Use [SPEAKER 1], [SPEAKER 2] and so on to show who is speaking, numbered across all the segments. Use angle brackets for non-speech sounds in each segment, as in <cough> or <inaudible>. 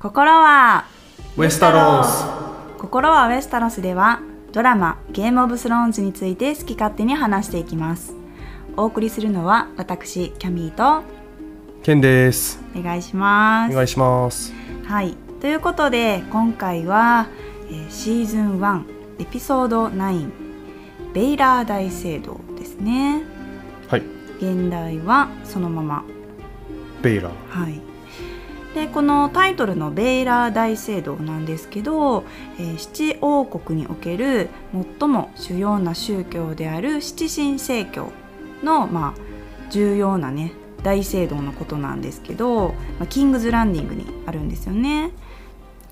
[SPEAKER 1] 心は
[SPEAKER 2] ウェスタロス
[SPEAKER 1] 心はウェスタロスではドラマゲームオブスローンズについて好き勝手に話していきます。お送りするのは私キャミーと
[SPEAKER 2] ケンです。
[SPEAKER 1] お願いします。
[SPEAKER 2] お願いします。
[SPEAKER 1] はい。ということで今回は、えーシーズン1エピソード9ベイラー大聖堂ですね。
[SPEAKER 2] はい。
[SPEAKER 1] 現代はそのまま。
[SPEAKER 2] ベイラー。
[SPEAKER 1] はい、でこのタイトルの「ベイラー大聖堂」なんですけど、えー七王国における最も主要な宗教である七神聖教の、まあ、重要なね大聖堂のことなんですけど、まあ、キングズランディングにあるんですよね。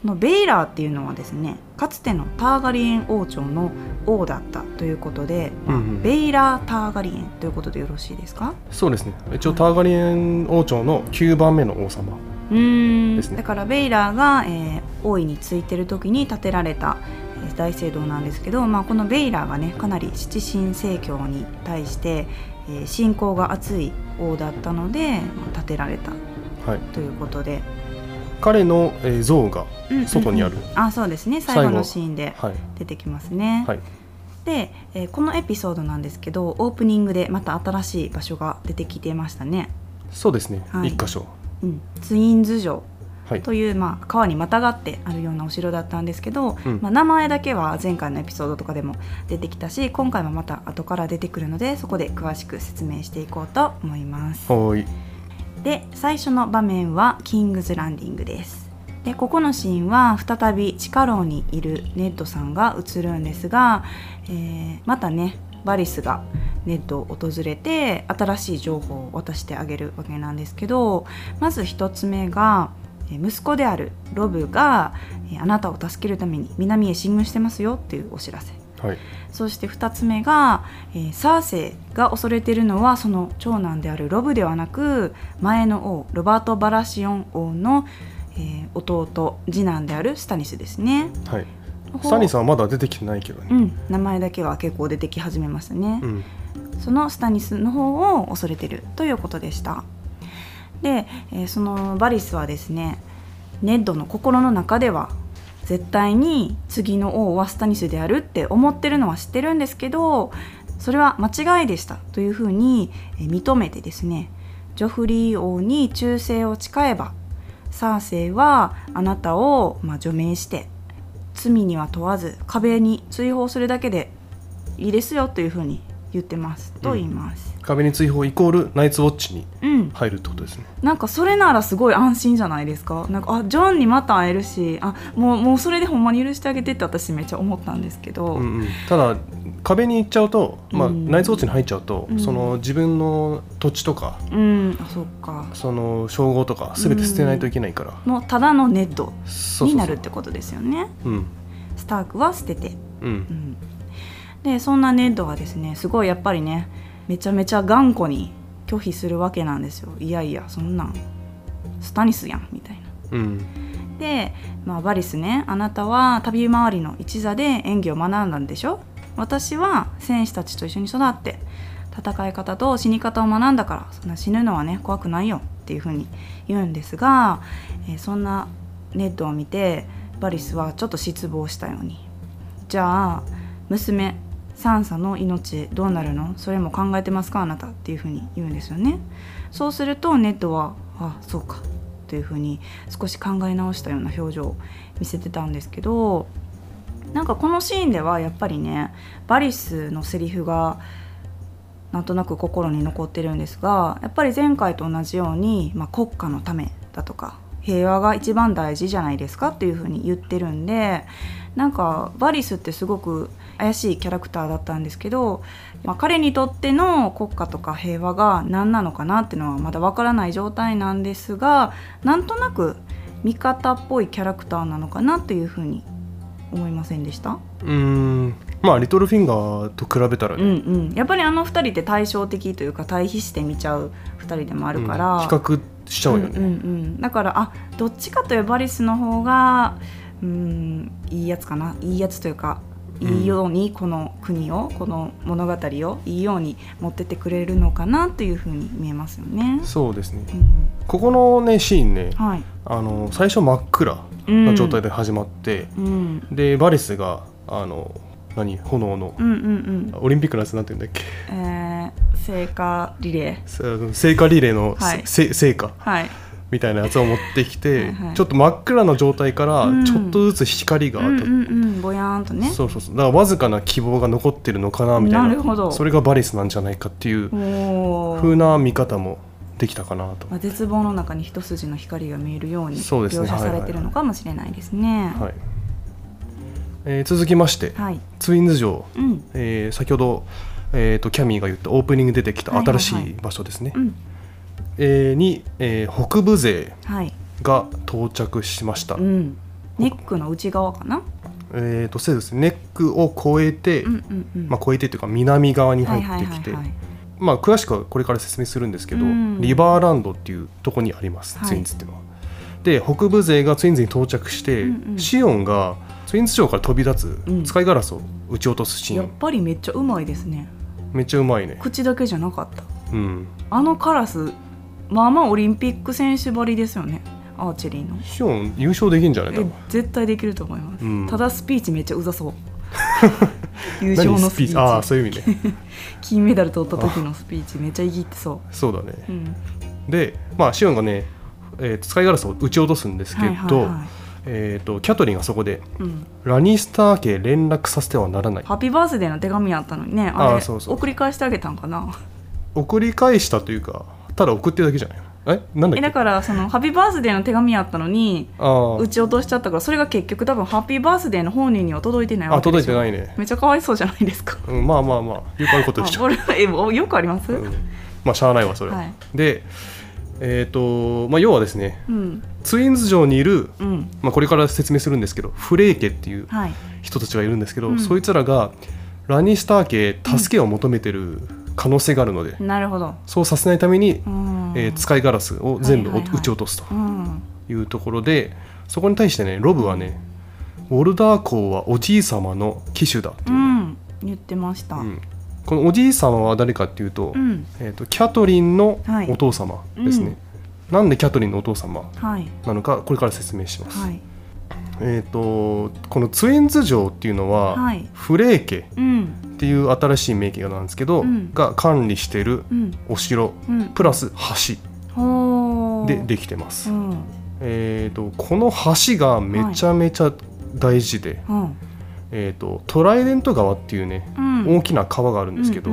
[SPEAKER 1] このベイラーっていうのはですねかつてのターガリエン王朝の王だったということで、まあ
[SPEAKER 2] うんうん。
[SPEAKER 1] ベイラー・ターガリエンということでよろしいですか？
[SPEAKER 2] そうですね。一応ターガリエン王朝の9番目の王様
[SPEAKER 1] うーんだからベイラーが、えー王位についてる時に建てられた、えー大聖堂なんですけど、まあ、このベイラーがねかなり七神聖教に対して、えー信仰が厚い王だったので、まあ、建てられた
[SPEAKER 2] はい。
[SPEAKER 1] ということで、
[SPEAKER 2] 彼の、えー像が
[SPEAKER 1] うんうんうん。
[SPEAKER 2] 外にある。
[SPEAKER 1] あそうですね。最後のシーンで
[SPEAKER 2] はい。
[SPEAKER 1] 出てきますね。
[SPEAKER 2] はい。
[SPEAKER 1] で、えーこのエピソードなんですけどオープニングでまた新しい場所が出てきてましたね。
[SPEAKER 2] そうですね、
[SPEAKER 1] はい。
[SPEAKER 2] 一箇所
[SPEAKER 1] うん、ツインズ城
[SPEAKER 2] はい
[SPEAKER 1] という、まあ、川にまたがってあるようなお城だったんですけど、
[SPEAKER 2] うん
[SPEAKER 1] まあ、名前だけは前回のエピソードとかでも出てきたし今回もまた後から出てくるのでそこで詳しく説明していこうと思います。で最初の場面はキングズランディングです。でここのシーンは再び地下牢にいるネッドさんが映るんですが、えーまたねバリスがネッドを訪れて新しい情報を渡してあげるわけなんですけどまず一つ目がえー息子であるロブがえーあなたを助けるために南へ進軍してますよっていうお知らせ。
[SPEAKER 2] はい。
[SPEAKER 1] そして2つ目が、えーサーセイが恐れているのはその長男であるロブではなく前の王ロバート・バラシオン王の、えー弟次男であるスタニスですね。
[SPEAKER 2] はいスタニーさんはまだ出てきてないけどね
[SPEAKER 1] うん、名前だけは結構出てき始めましたね。
[SPEAKER 2] うん
[SPEAKER 1] そのスタニスの方を恐れてるということでした。で、えーそのバリスはですねネッドの心の中では絶対に次の王はスタニスであるって思ってるのは知ってるんですけどそれは間違いでしたというふうにえー認めてですねジョフリー王に忠誠を誓えばサーセイはあなたを、まあ、除名して罪には問わず壁に追放するだけでいいですよというふうに言ってますと言います。
[SPEAKER 2] 壁に追放イコールナイツウォッチに
[SPEAKER 1] うん、
[SPEAKER 2] 入るってことですね。
[SPEAKER 1] なんかそれならすごい安心じゃないですか？なんかあジョンにまた会えるし、あもうもうそれでほんまに許してあげてって私めっちゃ思ったんですけど、
[SPEAKER 2] うんうん、ただ壁に行っちゃうと、まあ
[SPEAKER 1] うん。
[SPEAKER 2] ナイツウォッチに入っちゃうと、
[SPEAKER 1] うん。
[SPEAKER 2] その自分の土地とか
[SPEAKER 1] うん、あそっか。
[SPEAKER 2] その称号とか全て捨てないといけないから、
[SPEAKER 1] もうただのネッド
[SPEAKER 2] そうそうそう。
[SPEAKER 1] になるってことですよね。
[SPEAKER 2] うん。
[SPEAKER 1] スタークは捨てて。
[SPEAKER 2] う
[SPEAKER 1] うん。ん、でそんなネッドはですねすごいやっぱりねめちゃめちゃ頑固に拒否するわけなんですよ。いやいやそんなんスタニスやんみたいな。
[SPEAKER 2] うん。
[SPEAKER 1] で、まあ、バリスねあなたは旅回りの一座で演技を学んだんでしょ？私は戦士たちと一緒に育って戦い方と死に方を学んだからそんな死ぬのはね怖くないよっていうふうに言うんですが、えーそんなネッドを見てバリスはちょっと失望したように。じゃあ娘サンサの命どうなるの？それも考えてますか？あなたっていうふうに言うんですよね。そうするとネッドはあそうか。というふうに少し考え直したような表情を見せてたんですけどなんかこのシーンではやっぱりねバリスのセリフがなんとなく心に残ってるんですがやっぱり前回と同じように、まあ、国家のためだとか平和が一番大事じゃないですか？っていうふうに言ってるんでなんかバリスってすごく怪しいキャラクターだったんですけど、まあ、彼にとっての国家とか平和が何なのかなっていうのはまだわからない状態なんですがなんとなく味方っぽいキャラクターなのかなというふうに思いませんでした？
[SPEAKER 2] うーんまあリトルフィンガーと比べたら
[SPEAKER 1] う
[SPEAKER 2] ね、
[SPEAKER 1] んうん、やっぱりあの2人って対照的というか対比して見ちゃう2人でもあるから、
[SPEAKER 2] うん比較しちゃうよね、
[SPEAKER 1] うんうんうん、だからあどっちかというとバリスの方がうんいいやつかな。いいやつというか
[SPEAKER 2] うん
[SPEAKER 1] いいようにこの国をこの物語をいいように持ってってくれるのかなというふうに見えますよね。
[SPEAKER 2] そうですね。
[SPEAKER 1] うん。
[SPEAKER 2] ここのねシーンね
[SPEAKER 1] はい。
[SPEAKER 2] あの最初真っ暗な状態で始まって、
[SPEAKER 1] うん。
[SPEAKER 2] でバリスがあの何？炎の
[SPEAKER 1] うんうんうん。
[SPEAKER 2] オリンピックのやつなんて言うんだっけ？
[SPEAKER 1] えー、聖火リレー。
[SPEAKER 2] せ聖火リレーの
[SPEAKER 1] はい。
[SPEAKER 2] せ聖火。
[SPEAKER 1] はい
[SPEAKER 2] みたいなやつを持ってきて
[SPEAKER 1] はいはい。
[SPEAKER 2] ちょっと真っ暗な状態から
[SPEAKER 1] うん。
[SPEAKER 2] ちょっとずつ光が、
[SPEAKER 1] うんうんうん。ぼやーんとね。
[SPEAKER 2] そうそうそう。だからわずかな希望が残ってるのかなみたいな。
[SPEAKER 1] なるほど。
[SPEAKER 2] それがバリスなんじゃないかっていう
[SPEAKER 1] おー。
[SPEAKER 2] 風な見方もできたかなと、
[SPEAKER 1] まあ、絶望の中に一筋の光が見えるように描写されてるのかもしれないですね。
[SPEAKER 2] はい。えー続きまして、
[SPEAKER 1] はい、
[SPEAKER 2] ツインズ城、
[SPEAKER 1] うん、
[SPEAKER 2] えー先ほど、えー、とキャミーが言ったオープニングで出てきた
[SPEAKER 1] はいはいはい
[SPEAKER 2] 新しい。場所ですね、
[SPEAKER 1] うん、
[SPEAKER 2] えーに、えー北部勢
[SPEAKER 1] はい、
[SPEAKER 2] が到着しました、
[SPEAKER 1] うん、ネックの内側かな？
[SPEAKER 2] えー、とそうですねネックを越えて、
[SPEAKER 1] うん、うん、うん。
[SPEAKER 2] まあ、越えてというか南側に
[SPEAKER 1] はい
[SPEAKER 2] 入ってきて、
[SPEAKER 1] はいはいはい
[SPEAKER 2] まあ、詳しくはこれから説明するんですけど、
[SPEAKER 1] うん
[SPEAKER 2] リバーランドっていうとこにあります、
[SPEAKER 1] はい
[SPEAKER 2] ツインズっていうのは。で北部勢がツインズに到着して、
[SPEAKER 1] うんうん
[SPEAKER 2] シオンがツインズ城から飛び立
[SPEAKER 1] うん
[SPEAKER 2] つ使いガラスを撃ち落とすシーン、
[SPEAKER 1] やっぱりめっちゃうまいですね。
[SPEAKER 2] めっちゃうまいね。
[SPEAKER 1] 口だけじゃなかった。
[SPEAKER 2] うん、
[SPEAKER 1] あのカラス、まあまあオリンピック選手ばりですよね。アーチェリーの。
[SPEAKER 2] シオン優勝できんじゃない多
[SPEAKER 1] え
[SPEAKER 2] 分
[SPEAKER 1] 絶対できると思います、
[SPEAKER 2] うん。
[SPEAKER 1] ただスピーチめっちゃうざそう。<laughs> 優勝のスピーチ？
[SPEAKER 2] ああそういう意味ね。<laughs>
[SPEAKER 1] 金メダル取った時のスピーチめっちゃいぎってそ
[SPEAKER 2] そうだね。
[SPEAKER 1] う、うん、
[SPEAKER 2] でまあシオンがね、えー使いガラスを撃ち落とすんですけど、
[SPEAKER 1] はいはいはい。
[SPEAKER 2] えー、とキャトリンがそこで
[SPEAKER 1] うん、
[SPEAKER 2] ラニスター家連絡させてはならない。
[SPEAKER 1] ハッピーバースデーの手紙あったのにね。あれ
[SPEAKER 2] あーそうそう。
[SPEAKER 1] 送り返してあげたんかな。
[SPEAKER 2] 送り返したというかただ送ってるだけじゃないの？え？なんだっけ？
[SPEAKER 1] えだからそのハッピーバースデーの手紙あったのに
[SPEAKER 2] あー
[SPEAKER 1] 撃ち落としちゃったからそれが結局多分ハッピーバースデーの本人には届いてないわ
[SPEAKER 2] あ
[SPEAKER 1] けでしょ。
[SPEAKER 2] 届いてないね、
[SPEAKER 1] めっちゃかわいそうじゃないですか。
[SPEAKER 2] うん、まあまあまあ。よくあることでしょ、<laughs>
[SPEAKER 1] えよくあります、
[SPEAKER 2] うん、まあしゃあないわそれ、
[SPEAKER 1] は。い。
[SPEAKER 2] でえっ、とまあ要はですね
[SPEAKER 1] うん。
[SPEAKER 2] ツインズ城にいる、
[SPEAKER 1] うん。
[SPEAKER 2] まあ、これから説明するんですけどフレー家っていう
[SPEAKER 1] はい。
[SPEAKER 2] 人たちがいるんですけど、
[SPEAKER 1] うん。
[SPEAKER 2] そいつらがラニスター家助けを求めてる可能性があるので、
[SPEAKER 1] なるほど、
[SPEAKER 2] そうさせないために、
[SPEAKER 1] うん。
[SPEAKER 2] えー使いガラスを全部
[SPEAKER 1] はいはいはい。
[SPEAKER 2] 撃ち落とすと。
[SPEAKER 1] うん。
[SPEAKER 2] いうところで、そこに対してねロブはねウォルダー公はおじい様の騎手だっていう。う、
[SPEAKER 1] ん。言ってました、
[SPEAKER 2] うん。このおじい様は誰かっていうと,、
[SPEAKER 1] うん。
[SPEAKER 2] えー、とキャトリンの
[SPEAKER 1] はい。
[SPEAKER 2] お父様ですね、なんでキャトリンのお父様
[SPEAKER 1] はい。
[SPEAKER 2] なのかこれから説明します、
[SPEAKER 1] はい。
[SPEAKER 2] えっ、とこのツインズ城っていうのは、
[SPEAKER 1] はい。
[SPEAKER 2] フレー家。
[SPEAKER 1] うん
[SPEAKER 2] っていう新しい名家なんですけど、
[SPEAKER 1] うん。
[SPEAKER 2] が管理している
[SPEAKER 1] うん。
[SPEAKER 2] お城
[SPEAKER 1] うん。
[SPEAKER 2] プラス橋。でできてます、
[SPEAKER 1] うん。
[SPEAKER 2] えー、とこの橋がめちゃめちゃ大事で、
[SPEAKER 1] うん。
[SPEAKER 2] えー、とトライデント川っていうね、
[SPEAKER 1] うん。
[SPEAKER 2] 大きな川があるんですけど、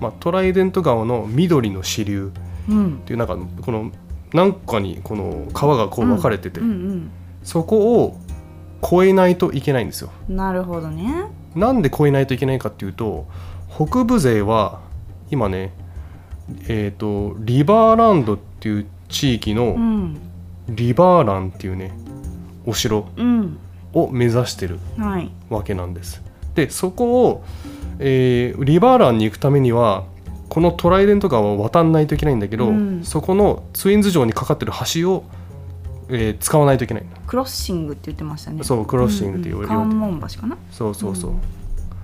[SPEAKER 2] まあ、トライデント川の緑の支流っていうなんかこの何かにこの川がこう分かれてて、
[SPEAKER 1] うん
[SPEAKER 2] そこを越えないといけないんですよ。
[SPEAKER 1] うんなるほどね
[SPEAKER 2] なんで越えないといけないかっていうと北部勢は今ねえっ、とリバーランドっていう地域
[SPEAKER 1] う
[SPEAKER 2] の
[SPEAKER 1] ん。
[SPEAKER 2] リバーランっていうねお城
[SPEAKER 1] うん。
[SPEAKER 2] を目指してる
[SPEAKER 1] はい。
[SPEAKER 2] わけなんです。でそこを、えーリバーランに行くためにはこのトライデント川を渡らないといけないんだけど、
[SPEAKER 1] うん。
[SPEAKER 2] そこのツインズ城にかかってる橋を、えー使わないといけない。
[SPEAKER 1] クロッシングって言ってましたね。
[SPEAKER 2] そうクロッシングって言われるよ
[SPEAKER 1] うん。うん関門橋かな？
[SPEAKER 2] そうそうそう、
[SPEAKER 1] うん。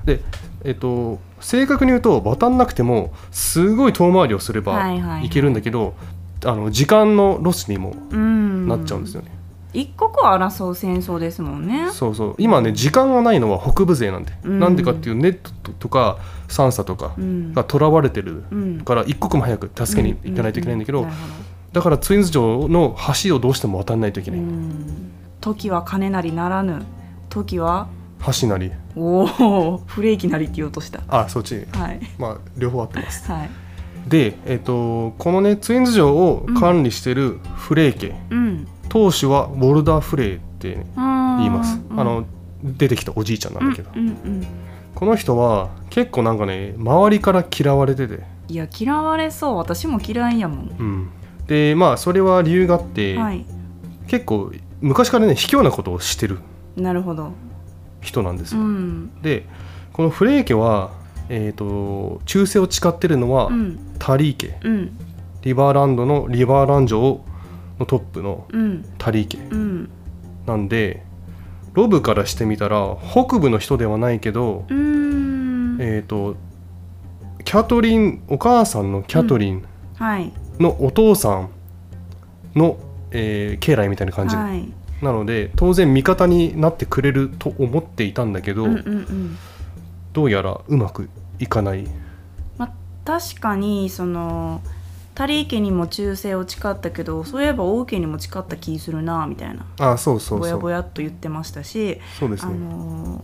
[SPEAKER 2] でえっと正確に言うと渡んなくてもすごい遠回りをすれば
[SPEAKER 1] はいはいはい。
[SPEAKER 2] いけるんだけど、あの時間のロスにも
[SPEAKER 1] うん。
[SPEAKER 2] なっちゃうんですよね、
[SPEAKER 1] 一刻を争う戦争ですもんね。
[SPEAKER 2] そうそう。今ね時間がないのは北部勢なんで、
[SPEAKER 1] うん。
[SPEAKER 2] なんでかっていうネットとかサンサとか
[SPEAKER 1] うん。
[SPEAKER 2] が囚われてる
[SPEAKER 1] うん。
[SPEAKER 2] から一刻も早く助けに行かないといけないんだけど、
[SPEAKER 1] ううなるほ
[SPEAKER 2] だからツインズ城の橋をどうしても渡らないといけない、
[SPEAKER 1] うん。時は金なりならぬ。時は
[SPEAKER 2] 橋なり。
[SPEAKER 1] おおフレーキなりって言おうとした。
[SPEAKER 2] あそっち。
[SPEAKER 1] はい。
[SPEAKER 2] まあ両方合ってます。
[SPEAKER 1] はい。
[SPEAKER 2] で、えっとこのねツインズ城を管理してるフレー家、
[SPEAKER 1] うん。
[SPEAKER 2] 当主はウォルダー・フレーって、ね、言
[SPEAKER 1] 言
[SPEAKER 2] います、あの出てきたおじいちゃんなんだけど、
[SPEAKER 1] うんうん。
[SPEAKER 2] この人は結構なんかね周りから嫌われてて、
[SPEAKER 1] いや嫌われそう。私も嫌いやもん。
[SPEAKER 2] うん、でまあそれは理由があって、
[SPEAKER 1] はい。
[SPEAKER 2] 結構昔からね卑怯なことをしてる
[SPEAKER 1] なるほど。
[SPEAKER 2] 人なんですよ、
[SPEAKER 1] うん。
[SPEAKER 2] でこのフレー家は、えー、と忠誠を誓ってるのは、
[SPEAKER 1] うん。
[SPEAKER 2] タリー家。
[SPEAKER 1] うん。
[SPEAKER 2] リバーランドのリバーラン城のトップの
[SPEAKER 1] うん。
[SPEAKER 2] タリー家
[SPEAKER 1] うん。
[SPEAKER 2] なんでロブからしてみたら北部の人ではないけど、えー、とキャトリンお母さんのキャトリン
[SPEAKER 1] はい
[SPEAKER 2] のお父さんの、えー家来みたいな感じ、
[SPEAKER 1] はい。
[SPEAKER 2] なので当然味方になってくれると思っていたんだけど、
[SPEAKER 1] うんうんうん。
[SPEAKER 2] どうやらうまくいかない。
[SPEAKER 1] まあ、確かにそのタリー家にも忠誠を誓ったけどそういえば王家にも誓った気するなみたいな。
[SPEAKER 2] あそうそう
[SPEAKER 1] ぼやぼやっと言ってましたしあ
[SPEAKER 2] そうですね。
[SPEAKER 1] のー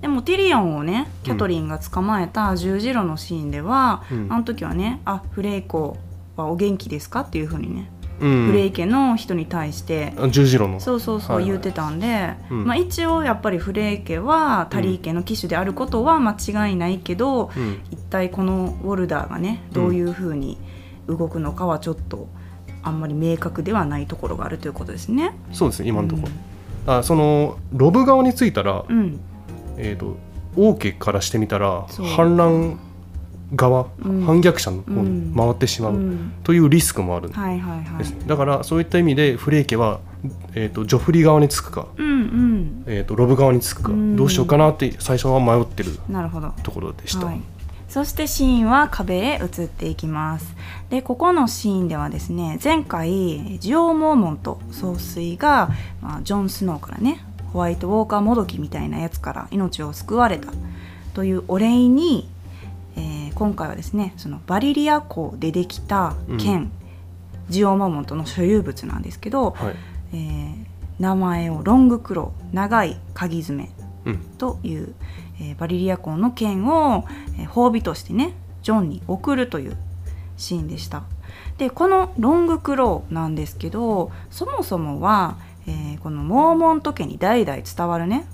[SPEAKER 1] でもティリオンをねキャトリンが捕まえた十字路のシーンでは、
[SPEAKER 2] うん。
[SPEAKER 1] あの時はね「あフレイコはお元気ですか?」っていうふうにね、
[SPEAKER 2] うん。
[SPEAKER 1] フレイ家の人に対して。
[SPEAKER 2] あ十字路の。
[SPEAKER 1] そうそうそう
[SPEAKER 2] はいはい。
[SPEAKER 1] 言ってたんで、
[SPEAKER 2] うん。
[SPEAKER 1] まあ、一応やっぱりフレイ家はタリー家の騎手であることは間違いないけど、
[SPEAKER 2] うん。
[SPEAKER 1] 一体このウォルダーがねどういうふうに動くのかはちょっとあんまり明確ではないところがあるということですね。
[SPEAKER 2] そうですね今のところ、あそのロブ側についたら、
[SPEAKER 1] うん、うん
[SPEAKER 2] えー、と王家からしてみたら反乱側、
[SPEAKER 1] うん。
[SPEAKER 2] 反逆者の方に回ってしまう、
[SPEAKER 1] うん。
[SPEAKER 2] というリスクもあるんですね、だからそういった意味でフレイ家は、えー、とジョフリ側につくか、
[SPEAKER 1] うんうん。
[SPEAKER 2] えー、とロブ側につくか、
[SPEAKER 1] うん。
[SPEAKER 2] どうしようかなって最初は迷ってるところでした、
[SPEAKER 1] はい、そしてシーンは壁へ移っていきます。でここのシーンではですね前回ジオモーモント総帥が、まあ、ジョン・スノーからねホワイトウォーカーもどきみたいなやつから命を救われたというお礼に、えー今回はですねそのバリリア港でできた剣、ジオモーモントの所有物なんですけど、
[SPEAKER 2] はい。
[SPEAKER 1] えー名前をロングクロー長い鍵爪
[SPEAKER 2] うん。
[SPEAKER 1] という、えーバリリア港の剣を、えー褒美としてねジョンに送るというシーンでした。でこのロングクローなんですけどそもそもは、えーこのモーモント家に代々伝わるね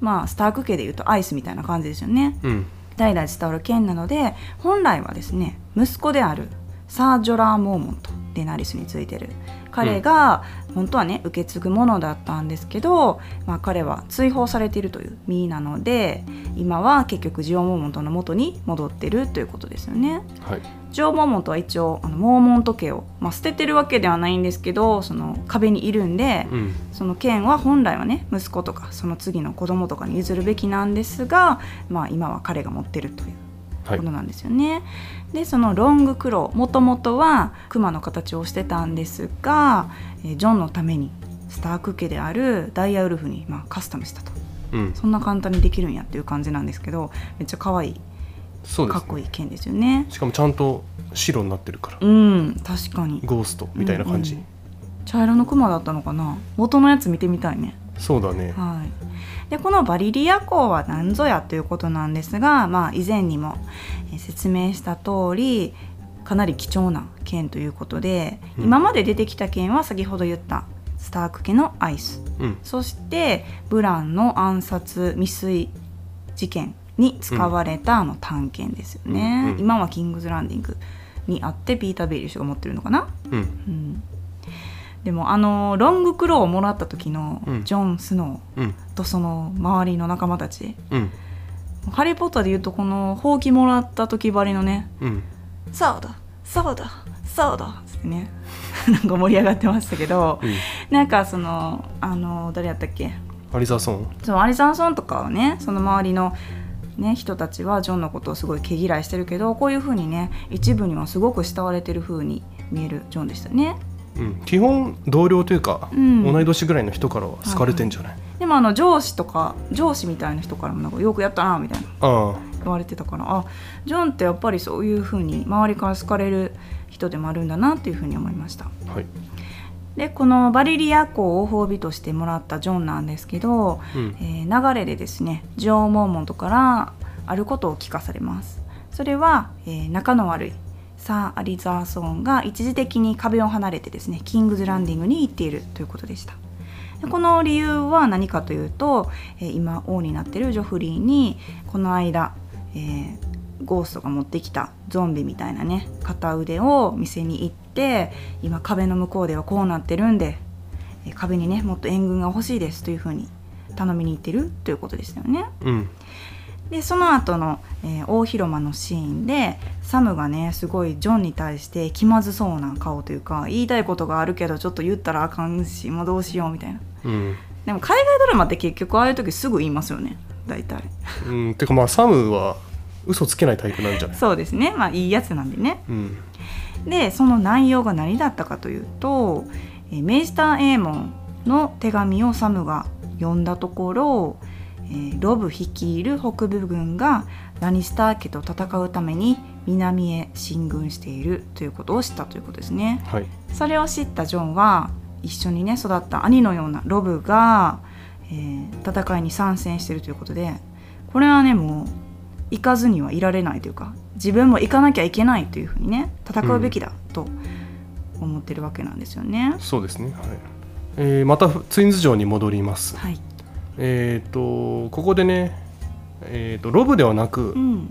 [SPEAKER 1] まあスターク家でいうとアイスみたいな感じですよね。
[SPEAKER 2] うん
[SPEAKER 1] 代々伝わる剣なので本来はですね息子であるサー・ジョラー・モーモントデナリスについてる。彼が本当はね受け継ぐものだったんですけど、まあ、彼は追放されているという身なので今は結局ジオ・モーモントの元に戻ってるということですよね。
[SPEAKER 2] はい
[SPEAKER 1] ジョー・モーモントは一応あのモーモント家を、まあ、捨ててるわけではないんですけどその壁にいるんで、
[SPEAKER 2] うん
[SPEAKER 1] その剣は本来はね息子とかその次の子供とかに譲るべきなんですが、まあ、今は彼が持ってるという
[SPEAKER 2] はい
[SPEAKER 1] ことなんですよね。でそのロングクローもともとはクマの形をしてたんですが、えージョンのためにスターク家であるダイヤウルフに、まあ、カスタムしたと。
[SPEAKER 2] うん。
[SPEAKER 1] そんな簡単にできるんやっていう感じなんですけどめっちゃ可愛い
[SPEAKER 2] そうね。
[SPEAKER 1] かっこいい剣ですよね。
[SPEAKER 2] しかもちゃんと白になってるから。
[SPEAKER 1] うん確かに。
[SPEAKER 2] ゴーストみたいな感じ、
[SPEAKER 1] うんうん茶色のクマだったのかな？元のやつ見てみたいね。
[SPEAKER 2] そうだね。
[SPEAKER 1] はい、でこのバリリア港は何ぞやということなんですが、まあ、以前にもえー説明した通りかなり貴重な剣ということで、
[SPEAKER 2] うん。
[SPEAKER 1] 今まで出てきた剣は先ほど言ったスターク家のアイス。
[SPEAKER 2] うん。
[SPEAKER 1] そしてブランの暗殺未遂事件に使われたあの短剣ですよね、
[SPEAKER 2] うんうん。
[SPEAKER 1] 今はキングズランディングにあってピーター・ベイリッシュが持ってるのかな？
[SPEAKER 2] うん。
[SPEAKER 1] うん。でもあのロングクローをもらった時の
[SPEAKER 2] うん。
[SPEAKER 1] ジョン・スノ
[SPEAKER 2] うん。
[SPEAKER 1] ーとその周りの仲間たち、
[SPEAKER 2] うん。
[SPEAKER 1] ハリー・ポッターでいうとこのほうきもらった時ばりのね
[SPEAKER 2] うん「
[SPEAKER 1] そうだそうだそうだ」ってね。<laughs> なんか盛り上がってましたけど
[SPEAKER 2] うん。
[SPEAKER 1] なんかそのあの誰やったっけ？
[SPEAKER 2] アリザソン？
[SPEAKER 1] そのアリサンソンとかはねその周りの、ね、人たちはジョンのことをすごい毛嫌いしてるけどこういう風にね一部にはすごく慕われてる風に見えるジョンでしたね。
[SPEAKER 2] うん、基本同僚というか、
[SPEAKER 1] うん。
[SPEAKER 2] 同い年ぐらいの人からは好かれてんじゃない、
[SPEAKER 1] でもあの上司とか上司みたいな人からもなんかよくやったなみたいな。
[SPEAKER 2] あ。
[SPEAKER 1] 言われてたからあジョンってやっぱりそういう風に周りから好かれる人でもあるんだなっていう風に思いました。
[SPEAKER 2] あはい、
[SPEAKER 1] でこのバリリア港を褒美としてもらったジョンなんですけど、
[SPEAKER 2] うん。
[SPEAKER 1] えー流れでですねジョー・モーモントからあることを聞かされます。それは、えー仲の悪いサー・アリザーソーンが一時的に壁を離れてですねキングズ・ランディングに行っているということでした。でこの理由は何かというと、えー今王になっているジョフリーにこの間、えーゴーストが持ってきたゾンビみたいなね片腕を店に行って今壁の向こうではこうなってるんでえー壁にねもっと援軍が欲しいですというふうに頼みに行ってるということですよね。
[SPEAKER 2] うん。
[SPEAKER 1] でその後の、えー大広間のシーンでサムがねすごいジョンに対して気まずそうな顔というか言いたいことがあるけどちょっと言ったらあかんしもうどうしようみたいな。
[SPEAKER 2] うん。
[SPEAKER 1] でも海外ドラマって結局ああいう時すぐ言いますよね大体。
[SPEAKER 2] うん、てかまあサムは嘘つけないタイプなんじゃない？
[SPEAKER 1] そうですね。まあいいやつなんでね。
[SPEAKER 2] うん。
[SPEAKER 1] でその内容が何だったかというと、えーメイスター・エーモンの手紙をサムが読んだところ、えーロブ率いる北部軍がラニスター家と戦うために南へ進軍しているということを知ったということですね。
[SPEAKER 2] はい。
[SPEAKER 1] それを知ったジョンは一緒にね育った兄のようなロブが、えー戦いに参戦しているということでこれはねもう行かずにはいられないというか自分も行かなきゃいけないというふうにね戦うべきだと思ってるわけなんですよね。
[SPEAKER 2] そうですね。はい、えーまたツインズ城に戻ります。
[SPEAKER 1] はい、
[SPEAKER 2] えっ、とここでねえー、とロブではなく、
[SPEAKER 1] うん。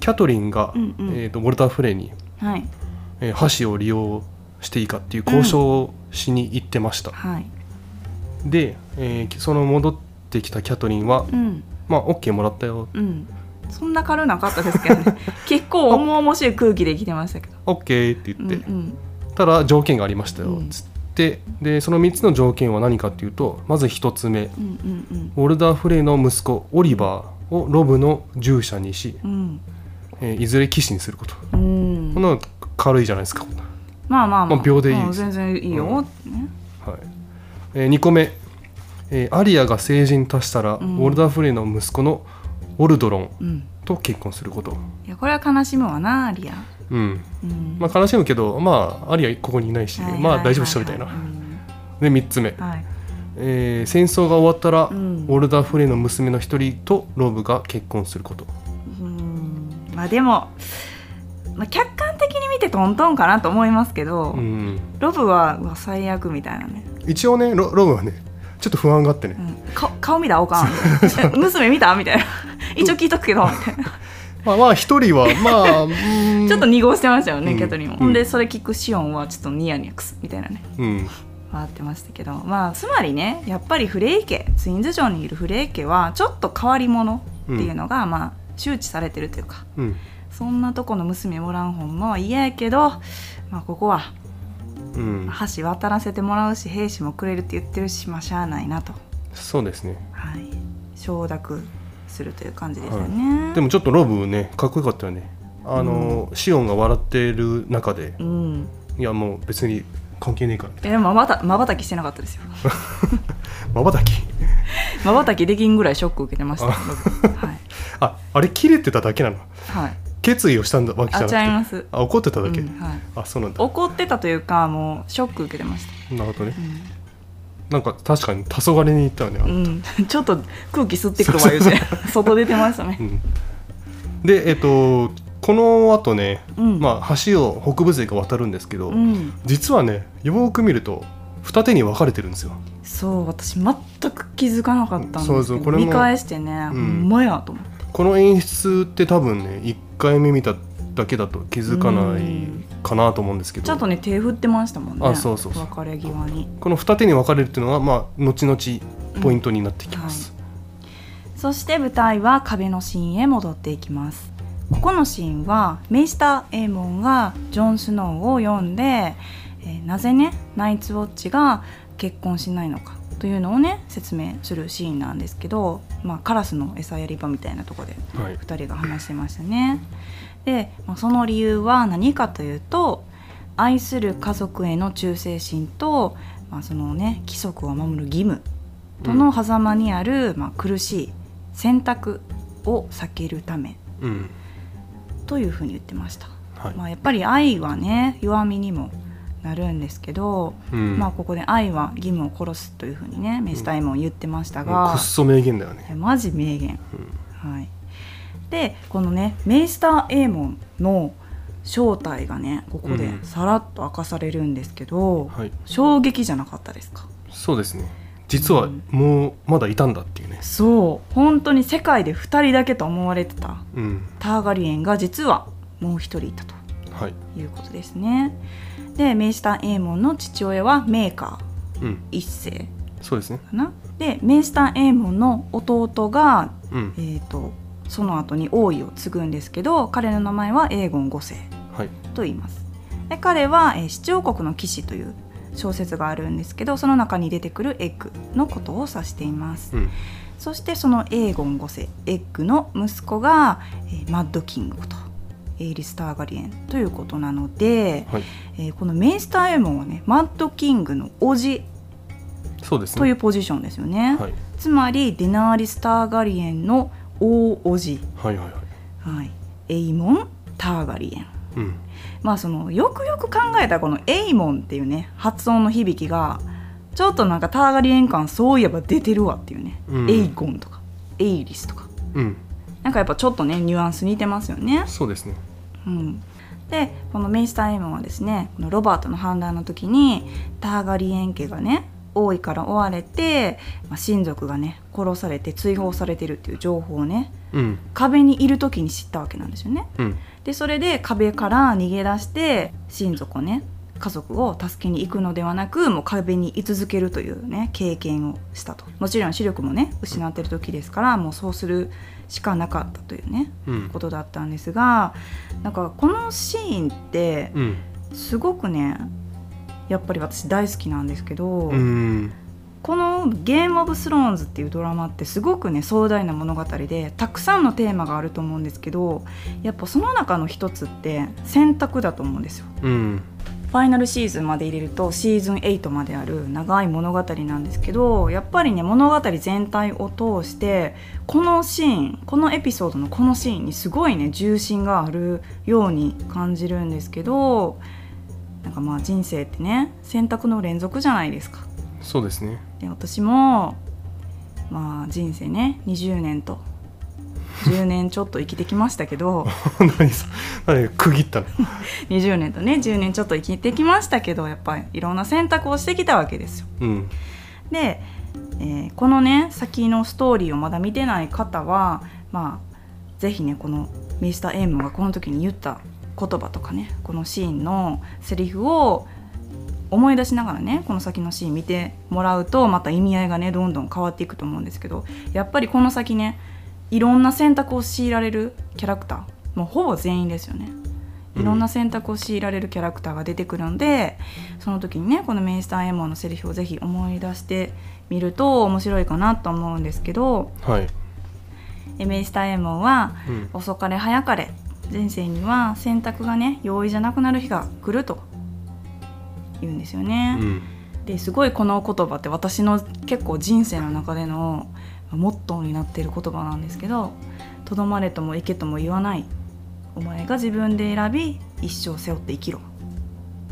[SPEAKER 2] キャトリンが、
[SPEAKER 1] うんうん。
[SPEAKER 2] えー、とウォルター・フレイに、
[SPEAKER 1] はい。
[SPEAKER 2] えー箸を利用していいかっていう交渉をしに行ってました、
[SPEAKER 1] はい。
[SPEAKER 2] で、えーその戻ってきたキャトリンは、
[SPEAKER 1] うん。
[SPEAKER 2] まあ OK もらったよ。
[SPEAKER 1] うんそんな軽なかったですけどね。<laughs> 結構重々しい空気で来てましたけど。
[SPEAKER 2] OK って
[SPEAKER 1] うん
[SPEAKER 2] 言って、
[SPEAKER 1] うん
[SPEAKER 2] ただ条件がありましたよ、
[SPEAKER 1] うん。
[SPEAKER 2] つって。でその3つの条件は何かっていうとまず1つ目。
[SPEAKER 1] うんうん
[SPEAKER 2] ウォルダー・フレイの息子オリバーをロブの従者にし、
[SPEAKER 1] うん。
[SPEAKER 2] えーいずれ騎士にすること、
[SPEAKER 1] うん。
[SPEAKER 2] こんなの軽いじゃないですか、
[SPEAKER 1] まあまあまあ、
[SPEAKER 2] まあ秒でいいです。
[SPEAKER 1] うん全然いいよ、
[SPEAKER 2] うん。
[SPEAKER 1] ね。
[SPEAKER 2] はい。え2個目、えーアリアが成人達したら、
[SPEAKER 1] うん。
[SPEAKER 2] ウォルダー・フレイの息子のオルドロン
[SPEAKER 1] うん。
[SPEAKER 2] と結婚すること、
[SPEAKER 1] いやこれは悲しむわなアリア、
[SPEAKER 2] うん。
[SPEAKER 1] うん。
[SPEAKER 2] まあ、悲しむけどまあアリアここにいないし、まあ大丈夫っしょみたいな、
[SPEAKER 1] はい
[SPEAKER 2] で3つ目、
[SPEAKER 1] はい。
[SPEAKER 2] えー戦争が終わったら、
[SPEAKER 1] うん。
[SPEAKER 2] ウォルダー・フレイの娘の一人とロブが結婚すること。
[SPEAKER 1] うん。まあでも、まあ、客観的に見てトントンかなと思いますけど、
[SPEAKER 2] うん。
[SPEAKER 1] ロブはうわ最悪みたいなね、
[SPEAKER 2] 一応ねロロブはねちょっと不安があってね、
[SPEAKER 1] うん、か顔見たらおかん。<laughs> 娘見た？みたいな一応聞いとくけど。みたいな
[SPEAKER 2] まあまあ一人はまあうん。
[SPEAKER 1] ちょっと濁してましたよね、
[SPEAKER 2] うん。
[SPEAKER 1] キャトリンも、
[SPEAKER 2] うん。
[SPEAKER 1] ほんでそれ聞くシオンはちょっとニヤニヤくすみたいなね。
[SPEAKER 2] うん。
[SPEAKER 1] 回ってましたけど。まあつまりねやっぱりフレイ家ツインズ城にいるフレイ家はちょっと変わり者っていうのが、まあ周知されてるというか。
[SPEAKER 2] うん。
[SPEAKER 1] そんなとこの娘おらんほんまは嫌やけど、まあ、ここは
[SPEAKER 2] うん。
[SPEAKER 1] 橋渡らせてもらうし兵士もくれるって言ってるしまあしゃあないなと、
[SPEAKER 2] そうですね。
[SPEAKER 1] はい、承諾するという感じですよね、
[SPEAKER 2] でもちょっとロブねかっこよかったよね。あの、シオンが笑ってる中で。
[SPEAKER 1] うん。
[SPEAKER 2] いやもう別に関係ねえから。
[SPEAKER 1] えまばたまばたきしてなかったですよ。
[SPEAKER 2] な <laughs> まばたき？<laughs>
[SPEAKER 1] まばたきできんぐらいショック受けてましたはい、
[SPEAKER 2] ああれ切れてただけなの？
[SPEAKER 1] はい、
[SPEAKER 2] 決意をしたんだわけじゃ
[SPEAKER 1] あ
[SPEAKER 2] なくて？
[SPEAKER 1] ちゃいます、
[SPEAKER 2] あ怒ってただけ、
[SPEAKER 1] うんはい、
[SPEAKER 2] あそうなんだ。
[SPEAKER 1] 怒ってたというかもうショック受けてました、
[SPEAKER 2] なるほどね。
[SPEAKER 1] うん
[SPEAKER 2] なんか確かに黄昏に行ったよね、
[SPEAKER 1] うん、<laughs> ちょっと空気吸ってくるわ言うて。外出てましたね。
[SPEAKER 2] うん。でえっとこの後ね、
[SPEAKER 1] うん。
[SPEAKER 2] まあ、橋を北部勢が渡るんですけど、
[SPEAKER 1] うん。
[SPEAKER 2] 実はねよーく見ると二手に分かれてるんですよ。
[SPEAKER 1] そう私全く気づかなかったんですけど
[SPEAKER 2] そうそうこれも
[SPEAKER 1] 見返してね、ほんまやと思って。
[SPEAKER 2] この演出って多分ね1回目見ただけだと気づかないかなと思うんですけど。
[SPEAKER 1] ちゃんとね手振ってましたもんね。
[SPEAKER 2] あそうそうそう。
[SPEAKER 1] 別れ際に。
[SPEAKER 2] この二手に分かれるっていうのはまあ後々ポイントになってきます、
[SPEAKER 1] そして舞台は壁のシーンへ戻っていきます。ここのシーンはメイスター・エーモンがジョン・スノーを読んで、えーなぜねナイツ・ウォッチが結婚しないのかというのをね説明するシーンなんですけど、まあ、カラスの餌やり場みたいなところで
[SPEAKER 2] はい。
[SPEAKER 1] 2人が話してましたね。で、まあ、その理由は何かというと愛する家族への忠誠心と、まあ、そのね規則を守る義務との狭間にある、まあ、苦しい選択を避けるため
[SPEAKER 2] うん。
[SPEAKER 1] というふうに言ってました。
[SPEAKER 2] はい。
[SPEAKER 1] まあ、やっぱり愛はね弱みにもなるんですけど、
[SPEAKER 2] うん。
[SPEAKER 1] まあ、ここで愛は義務を殺すというふうにねメスタイモン言ってました
[SPEAKER 2] もう
[SPEAKER 1] が、
[SPEAKER 2] くっそ名言だよね、
[SPEAKER 1] マジ名言、はい、でこのねメイスター・エーモンの正体がねここで
[SPEAKER 2] うん。
[SPEAKER 1] さらっと明かされるんですけど、
[SPEAKER 2] はい。
[SPEAKER 1] 衝撃じゃなかったですか？
[SPEAKER 2] そうですね。実はもうまだいたんだっていうね。
[SPEAKER 1] そう。本当に世界で2人だけと思われてた
[SPEAKER 2] うん。
[SPEAKER 1] ターガリエンが実はもう1人いたと
[SPEAKER 2] はい。
[SPEAKER 1] いうことですね。でメイスター・エーモンの父親はメーカー
[SPEAKER 2] うん。
[SPEAKER 1] 一世
[SPEAKER 2] そうですね。
[SPEAKER 1] でメイスター・エーモンの弟が
[SPEAKER 2] うん。
[SPEAKER 1] えー、とその後に王位を継ぐんですけど彼の名前はエーゴン5世
[SPEAKER 2] はい。
[SPEAKER 1] と言います。で彼は、えー、七王国の騎士という小説があるんですけどその中に出てくるエッグのことを指しています、
[SPEAKER 2] うん。
[SPEAKER 1] そしてそのエーゴン5世エッグの息子が、えーマッドキングとエイリス・ターガリエンということなので、
[SPEAKER 2] はい。
[SPEAKER 1] えーこのメイスター・エーモンはねマッドキングの叔父
[SPEAKER 2] そうですね。
[SPEAKER 1] というポジションですよね、
[SPEAKER 2] はい。
[SPEAKER 1] つまりデナーリス・ターガリエンの大叔父、
[SPEAKER 2] はいはいはい。
[SPEAKER 1] はい、エイモン・ターガリエン。
[SPEAKER 2] うん。
[SPEAKER 1] まあそのよくよく考えたらこのエイモンっていうね発音の響きがちょっとなんかターガリエン感そういえば出てるわっていうね、
[SPEAKER 2] うん。
[SPEAKER 1] エイゴンとかエイリスとか。
[SPEAKER 2] うん。
[SPEAKER 1] なんかやっぱちょっとねニュアンス似てますよね。
[SPEAKER 2] そうですね。
[SPEAKER 1] うん、でこのメイスター・エイモンはですねこのロバートの反乱の時にターガリエン家がね王位から追われて、まあ、親族がね殺されて追放されてるっていう情報をね
[SPEAKER 2] うん。
[SPEAKER 1] 壁にいる時に知ったわけなんですよね。
[SPEAKER 2] うん。
[SPEAKER 1] でそれで壁から逃げ出して親族をね家族を助けに行くのではなくもう壁に居続けるというね経験をしたと。もちろん視力もね失ってる時ですからもうそうするしかなかったというね
[SPEAKER 2] うん。
[SPEAKER 1] ことだったんですがなんかこのシーンって
[SPEAKER 2] うん。
[SPEAKER 1] すごくねやっぱり私大好きなんですけど、
[SPEAKER 2] うん
[SPEAKER 1] この「ゲーム・オブ・スローンズ」っていうドラマってすごくね壮大な物語でたくさんのテーマがあると思うんですけどやっぱその中の一つって選択だと思うんですよ。
[SPEAKER 2] うん
[SPEAKER 1] ファイナルシーズンまで入れるとシーズン8まである長い物語なんですけどやっぱりね物語全体を通してこのシーンこのエピソードのこのシーンにすごいね重心があるように感じるんですけどなんかまあ人生ってね選択の連続じゃないですか。
[SPEAKER 2] そうですね
[SPEAKER 1] で私もまあ人生ね20年と10年ちょっと生きてきましたけど <laughs>
[SPEAKER 2] 何そ何区切ったの？<laughs>
[SPEAKER 1] 20年とね10年ちょっと生きてきましたけどやっぱりいろんな選択をしてきたわけですよ。
[SPEAKER 2] うん
[SPEAKER 1] で、えーこのね先のストーリーをまだ見てない方はまあぜひねこのミスター・エイムがこの時に言った言葉とかねこのシーンのセリフを思い出しながらねこの先のシーン見てもらうとまた意味合いがねどんどん変わっていくと思うんですけどやっぱりこの先ねいろんな選択を強いられるキャラクターもうほぼ全員ですよね。いろんな選択を強いられるキャラクターが出てくるんで、その時にねこのメイスター・エモンのセリフをぜひ思い出してみると面白いかなと思うんですけど
[SPEAKER 2] はい。
[SPEAKER 1] えメイスター・エモンは
[SPEAKER 2] うん。
[SPEAKER 1] 遅かれ早かれ人生には選択がね容易じゃなくなる日が来ると言うんですよね。
[SPEAKER 2] うん
[SPEAKER 1] ですごいこの言葉って私の結構人生の中でのモットーになっている言葉なんですけど「とどまれとも行けとも言わないお前が自分で選び一生背負って生きろ」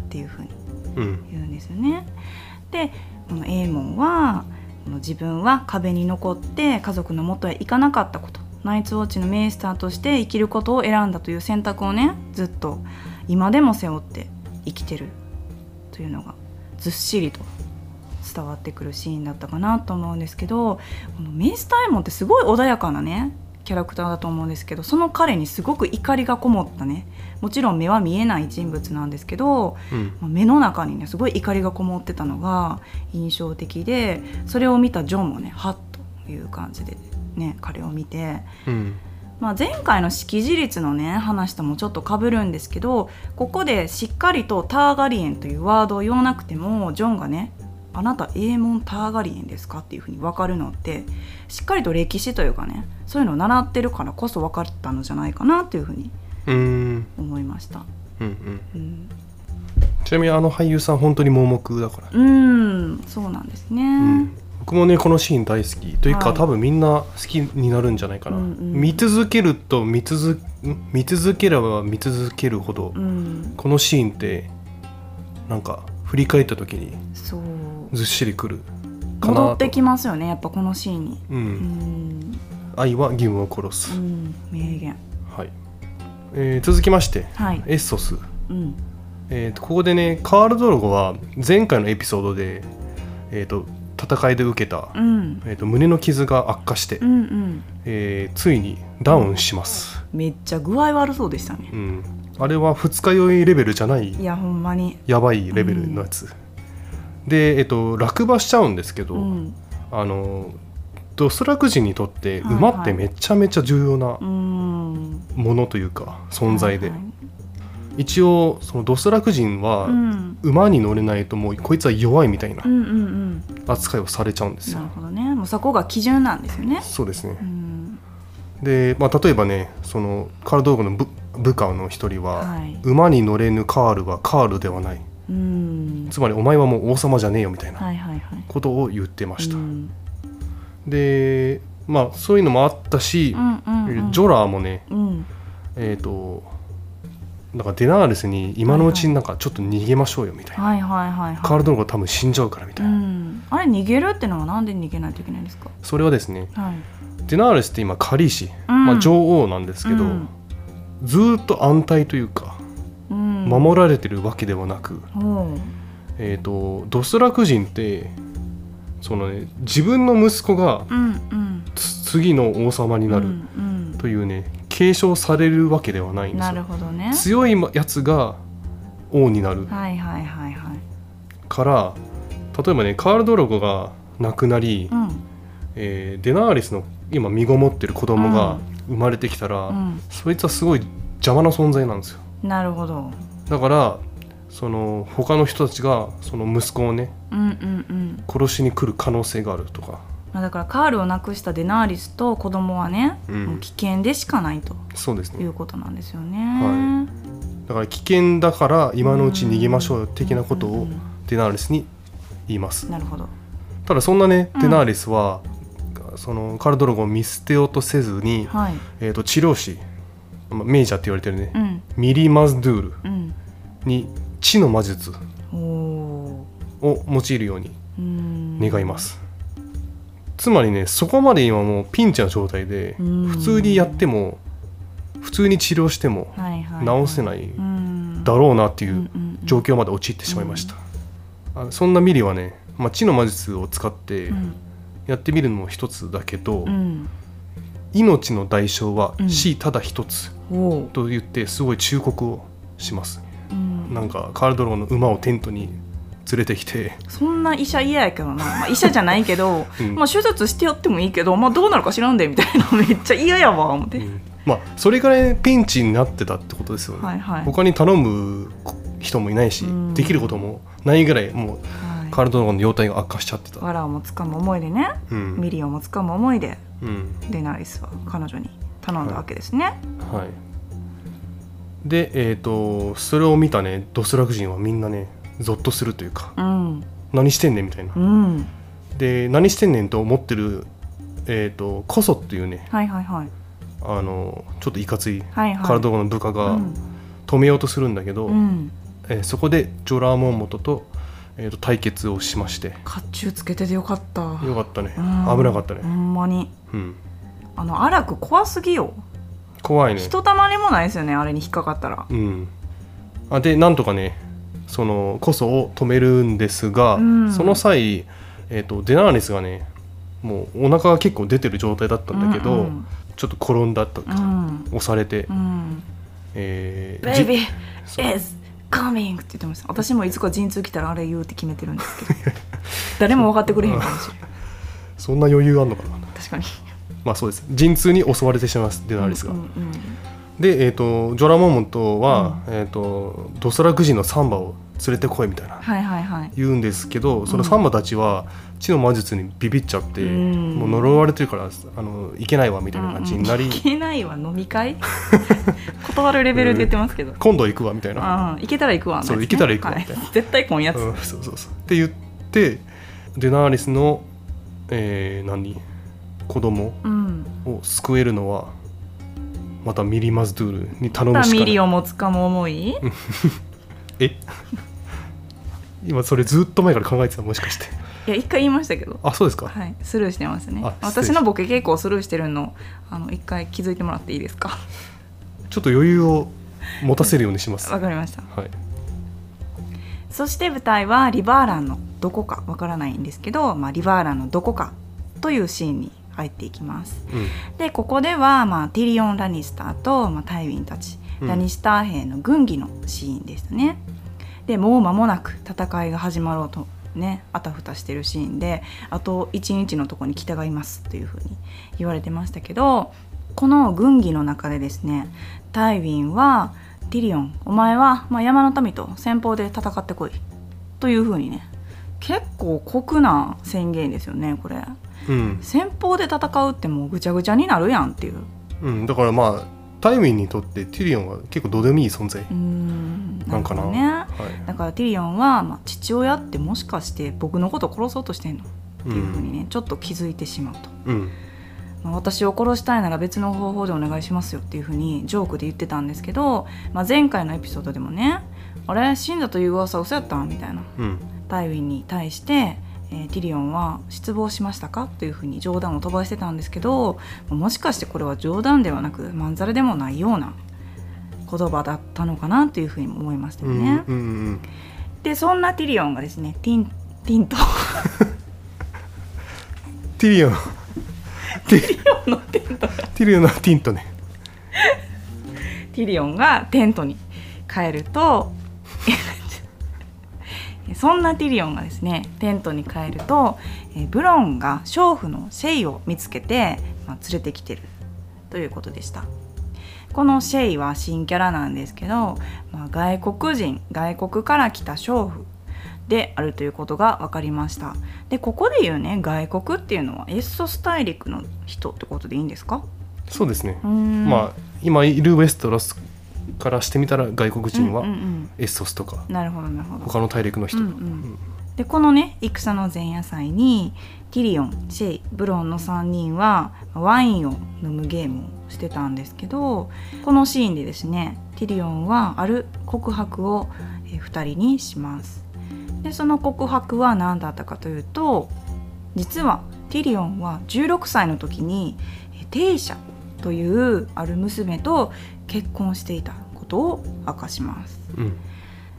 [SPEAKER 1] っていうふうに
[SPEAKER 2] うん
[SPEAKER 1] 言うんですよね。でこのエーモンはこの自分は壁に残って家族の元へ行かなかったことナイツウォッチのメイスターとして生きることを選んだという選択をねずっと今でも背負って生きてるというのがずっしりと伝わってくるシーンだったかなと思うんですけどこのメイスターエーモンってすごい穏やかなねキャラクターだと思うんですけどその彼にすごく怒りがこもったねもちろん目は見えない人物なんですけど
[SPEAKER 2] うん。
[SPEAKER 1] まあ目の中にねすごい怒りがこもってたのが印象的でそれを見たジョンもねハッという感じでね彼を見て、
[SPEAKER 2] うん。
[SPEAKER 1] まあ、前回の識字率のね話ともちょっとかぶるんですけどここでしっかりとターガリエンというワードを言わなくてもジョンがねあなたエーモン・ターガリエンですか？っていうふうに分かるのってしっかりと歴史というかねそういうのを習ってるからこそ分かったのじゃないかなというふうに
[SPEAKER 2] うん。
[SPEAKER 1] 思いました。
[SPEAKER 2] うんうん。
[SPEAKER 1] うん。
[SPEAKER 2] ちなみにあの俳優さん本当に盲目だから、
[SPEAKER 1] うんそうなんですね。
[SPEAKER 2] うん僕もねこのシーン大好きというか、
[SPEAKER 1] はい。
[SPEAKER 2] 多分みんな好きになるんじゃないかな、
[SPEAKER 1] うんうん。
[SPEAKER 2] 見続けると見続ん見続ければ見続けるほど、
[SPEAKER 1] うん、
[SPEAKER 2] このシーンってなんか振り返った時にずっしりくるかなと。
[SPEAKER 1] 戻ってきますよねやっぱこのシーンに。
[SPEAKER 2] う、
[SPEAKER 1] うんん、
[SPEAKER 2] 愛は義務を殺す、
[SPEAKER 1] うん、名言。
[SPEAKER 2] はい。えー続きまして
[SPEAKER 1] はい。
[SPEAKER 2] エッソス、
[SPEAKER 1] うん、
[SPEAKER 2] えーとここでねカール・ドロゴは前回のエピソードで、えー、と戦いで受けた、
[SPEAKER 1] うん、
[SPEAKER 2] えー、と胸の傷が悪化して、
[SPEAKER 1] うん、うん。
[SPEAKER 2] えーついにダウンします、
[SPEAKER 1] めっちゃ具合悪そうでしたね。
[SPEAKER 2] う。ん、あれは二日酔いレベルじゃない
[SPEAKER 1] いやほんまに。
[SPEAKER 2] やばいレベルのやつ、で、えっと落馬しちゃうんですけど、
[SPEAKER 1] うん、
[SPEAKER 2] あのドスラク人にとって
[SPEAKER 1] はい
[SPEAKER 2] 馬ってめちゃめちゃ重要な
[SPEAKER 1] うん、
[SPEAKER 2] ものというか存在で、
[SPEAKER 1] はいはい
[SPEAKER 2] 一応そのドスラク人は
[SPEAKER 1] うん、
[SPEAKER 2] 馬に乗れないともうこいつは弱いみたいな。扱いをされちゃうんですよ、
[SPEAKER 1] なるほどね。もうそこが基準なんですよね。
[SPEAKER 2] そうですね。
[SPEAKER 1] うん、
[SPEAKER 2] で、まあ、例えばねそのカール・ドーゴの部部下の一人は、
[SPEAKER 1] はい。
[SPEAKER 2] 馬に乗れぬカールはカールではない。
[SPEAKER 1] うん。
[SPEAKER 2] つまりお前はもう王様じゃねえよみたいな
[SPEAKER 1] はいはいはい。
[SPEAKER 2] ことを言ってました、
[SPEAKER 1] うん。
[SPEAKER 2] でまあそういうのもあったし
[SPEAKER 1] う、んうんうん。
[SPEAKER 2] ジョラーもね
[SPEAKER 1] うん。
[SPEAKER 2] えっ、となんかデナーレスに今のうちになんかちょっと逃げましょうよみたいな、
[SPEAKER 1] はいはいはいはい。
[SPEAKER 2] カールドロゴ多分死んじゃうからみたいうな、
[SPEAKER 1] ん。あれ逃げるってのはなんで逃げないといけないんですか？
[SPEAKER 2] それはですね
[SPEAKER 1] はい。
[SPEAKER 2] デナーレスって今カリー氏、
[SPEAKER 1] うん。
[SPEAKER 2] まあ、女王なんですけど、
[SPEAKER 1] うん。
[SPEAKER 2] ずーっと安泰というか
[SPEAKER 1] うん。
[SPEAKER 2] 守られてるわけではなく、えー、とドスラク人ってその、ね、自分の息子が
[SPEAKER 1] うんうん。
[SPEAKER 2] つ次の王様になる
[SPEAKER 1] うん。
[SPEAKER 2] というね継承されるわけではない
[SPEAKER 1] うんん、なる
[SPEAKER 2] ですよ。
[SPEAKER 1] ほどね。
[SPEAKER 2] 強いやつが王になる。
[SPEAKER 1] はいはいはいはい。
[SPEAKER 2] から例えばねカール・ドロゴが亡くなり、
[SPEAKER 1] うん。
[SPEAKER 2] えーデナーリスの今身ごもってる子供が生まれてきたら、
[SPEAKER 1] うん。
[SPEAKER 2] そいつはすごい邪魔な存在なんですよ。
[SPEAKER 1] なるほど。
[SPEAKER 2] だからその他の人たちがその息子をね
[SPEAKER 1] うんうんうん。
[SPEAKER 2] 殺しに来る可能性があるとか
[SPEAKER 1] まあだからカールを亡くしたデナーリスと子供はね、
[SPEAKER 2] うん。
[SPEAKER 1] もう危険でしかないと。
[SPEAKER 2] そうですね。
[SPEAKER 1] いうことなんですよね。
[SPEAKER 2] はだから危険だから今のうち逃げましょうよ的なことをデナーリスに言います。
[SPEAKER 1] なるほど。
[SPEAKER 2] ただそんなね
[SPEAKER 1] うん。
[SPEAKER 2] デナーリスは、そのカルドロゴンを見捨てようとせずに、
[SPEAKER 1] はい。
[SPEAKER 2] えー、と治療師まあメイジャーって言われてるね、
[SPEAKER 1] うん。
[SPEAKER 2] ミリ・マズドゥール
[SPEAKER 1] うん。
[SPEAKER 2] に知の魔術を用いるように。願います、つまりねそこまで今もうピンチな状態で
[SPEAKER 1] うん
[SPEAKER 2] 普通にやっても普通に治療しても。治せない
[SPEAKER 1] うん。
[SPEAKER 2] だろうなっていう状況まで陥ってしまいました、あそんなミリはね、まあ、知の魔術を使って
[SPEAKER 1] うん
[SPEAKER 2] やってみるのも一つだけど、
[SPEAKER 1] うん。
[SPEAKER 2] 命の代償は
[SPEAKER 1] うん
[SPEAKER 2] 死ただ一つ。と言ってすごい忠告をします
[SPEAKER 1] うん。
[SPEAKER 2] なんかカールドローの馬をテントに連れてきて、
[SPEAKER 1] そんな医者嫌やけどな、まあ、医者じゃないけど、<laughs>
[SPEAKER 2] うん。
[SPEAKER 1] まあ手術してやってもいいけど、まあどうなるか知らんでみたいな。<laughs> めっちゃ嫌やわ思って。
[SPEAKER 2] うん。まあそれぐらいピンチになってたってことですよね、
[SPEAKER 1] はいはい。
[SPEAKER 2] 他に頼む人もいないし、
[SPEAKER 1] うん。
[SPEAKER 2] できることもないぐらいもう
[SPEAKER 1] はい。
[SPEAKER 2] カールドロゴンの容体が悪化しちゃってた、
[SPEAKER 1] 藁をもつかむ思いでね、
[SPEAKER 2] うん。
[SPEAKER 1] ミリをもつかむ思いで。
[SPEAKER 2] うん。
[SPEAKER 1] デナリスは彼女に頼んだわけですね。
[SPEAKER 2] はい、でえっ、とそれを見たねドスラク人はみんなねゾッとするというか
[SPEAKER 1] うん、
[SPEAKER 2] 何してんねんみたいな、
[SPEAKER 1] うん、
[SPEAKER 2] で何してんねんと思ってるえっ、とコソっていうね
[SPEAKER 1] はいはいはい。
[SPEAKER 2] あのちょっといかつい
[SPEAKER 1] はいはい。
[SPEAKER 2] カールドロゴンの部下が
[SPEAKER 1] うん。
[SPEAKER 2] 止めようとするんだけど、
[SPEAKER 1] うん、
[SPEAKER 2] えーそこでジョラーモンモトと,、えーと対決をしまして。
[SPEAKER 1] 甲冑つけててよかった。
[SPEAKER 2] よかったね。
[SPEAKER 1] うん。
[SPEAKER 2] 危なかったね。
[SPEAKER 1] ほんまに。
[SPEAKER 2] うん。
[SPEAKER 1] あの荒く怖すぎよ。
[SPEAKER 2] 怖いね。
[SPEAKER 1] ひとたまりもないですよねあれに引っかかったら。
[SPEAKER 2] うん。あでなんとかねそのコソを止めるんですが、
[SPEAKER 1] うん
[SPEAKER 2] その際、えー、とデナーリスがねもうお腹が結構出てる状態だったんだけど、
[SPEAKER 1] うん
[SPEAKER 2] ちょっと転んだとか、
[SPEAKER 1] うん
[SPEAKER 2] 押されて、
[SPEAKER 1] うん。
[SPEAKER 2] えーじ
[SPEAKER 1] Baby
[SPEAKER 2] そう
[SPEAKER 1] is coming って言ってました。私もいつか陣痛来たらあれ言うって決めてるんですけど。<laughs> 誰も分かってくれへんかもしれない。<laughs>
[SPEAKER 2] そんな余裕あんのかな？
[SPEAKER 1] 確かに。
[SPEAKER 2] まあそうです陣痛に襲われてしまいますデナーリスが、
[SPEAKER 1] うんうんうん
[SPEAKER 2] で、えー、とジョラモモントは、えー、とドスラク人のサンバを連れてこいみたいな
[SPEAKER 1] はいはいはい。
[SPEAKER 2] 言うんですけどそのサンバたちは知の魔術にビビっちゃって、
[SPEAKER 1] うん。
[SPEAKER 2] もう呪われてるからあのいけないわみたいな感じになり、
[SPEAKER 1] うんうんいけないわ飲み会？<laughs> 断るレベルで言ってますけど、
[SPEAKER 2] 今度行くわみたいな、
[SPEAKER 1] 行けたら行くわ
[SPEAKER 2] そう行けたら行くわ
[SPEAKER 1] はい
[SPEAKER 2] みたいな。<laughs>
[SPEAKER 1] 絶対今やつ、
[SPEAKER 2] うん、そうそうそう。って言ってデナーリスの、えー何？子供
[SPEAKER 1] うん。
[SPEAKER 2] を救えるのはまたミリ・マズドゥールに頼む
[SPEAKER 1] だ
[SPEAKER 2] しかない。
[SPEAKER 1] ミリを持つかも思い？<laughs>
[SPEAKER 2] え？今それずっと前から考えてたもしかして。
[SPEAKER 1] いや一回言いましたけど。
[SPEAKER 2] あそうですか、
[SPEAKER 1] はい。スルーしてますね。私のボケ結構スルーしてるのあの一回気づいてもらっていいですか？
[SPEAKER 2] ちょっと余裕を持たせるようにします。
[SPEAKER 1] わかりました。
[SPEAKER 2] はい。
[SPEAKER 1] そして舞台はリバーランのどこか。わからないんですけど、まあ、リバーランのどこかというシーンに入っていきます。
[SPEAKER 2] うん。
[SPEAKER 1] でここでは、まあ、ティリオン・ラニスターと、まあ、タイウィンたち、
[SPEAKER 2] うん
[SPEAKER 1] ラニスター兵の軍議のシーンでしたね。でもう間もなく戦いが始まろうとねあたふたしてるシーンであと1日のとこに北がいますというふうに言われてましたけどこの軍議の中でですねタイウィンはティリオンお前は、まあ、山の民と先方で戦ってこいというふうにね結構酷な宣言ですよねこれ。
[SPEAKER 2] うん。
[SPEAKER 1] 先方で戦うってもうぐちゃぐちゃになるやんっていう。
[SPEAKER 2] うん、だからまあタイミンにとってティリオンは結構どうでもいい存在
[SPEAKER 1] うん。
[SPEAKER 2] なんかな。
[SPEAKER 1] ね。
[SPEAKER 2] はい。
[SPEAKER 1] だからティリオンは、まあ、父親ってもしかして僕のこと殺そうとしてんの。っていうふうにね、ちょっと気づいてしまうと、
[SPEAKER 2] うん。
[SPEAKER 1] まあ、私を殺したいなら別の方法でお願いしますよっていうふうにジョークで言ってたんですけど、まあ、前回のエピソードでもね「あれ？死んだという噂嘘やったん?」みたいな。
[SPEAKER 2] うん。
[SPEAKER 1] タイウィンに対して、えーティリオンは失望しましたかというふうに冗談を飛ばしてたんですけどもしかしてこれは冗談ではなくまんざらでもないような言葉だったのかなというふうにも思いましたよね。
[SPEAKER 2] うんうんうん
[SPEAKER 1] でそんなティリオンがですねティンティンと <laughs>
[SPEAKER 2] ティリオン。ティ
[SPEAKER 1] のテント。
[SPEAKER 2] ティリオンのティントね。
[SPEAKER 1] ティリオンがテントに帰るとそんなティリオンがですねテントに帰るとえーブロンが娼婦のシェイを見つけて、まあ、連れてきてる。ということでした。このシェイは新キャラなんですけど、まあ、外国人外国から来た娼婦であるということが分かりました。でここで言うね外国っていうのはエッソス大陸の人ってことでいいんですか？
[SPEAKER 2] そうですね。まあ今いるウェストロスからしてみたら外国人はエッソスとか
[SPEAKER 1] なるほどなるほど。
[SPEAKER 2] 他の大陸の人、
[SPEAKER 1] うんうん。でこのね戦の前夜祭にティリオンシェイブロンの3人はワインを飲むゲームをしてたんですけどこのシーンでですねティリオンはある告白を2人にします。でその告白は何だったかというと実はティリオンは16歳の時にえテイシャというある娘と結婚していたことを明かします。
[SPEAKER 2] うん。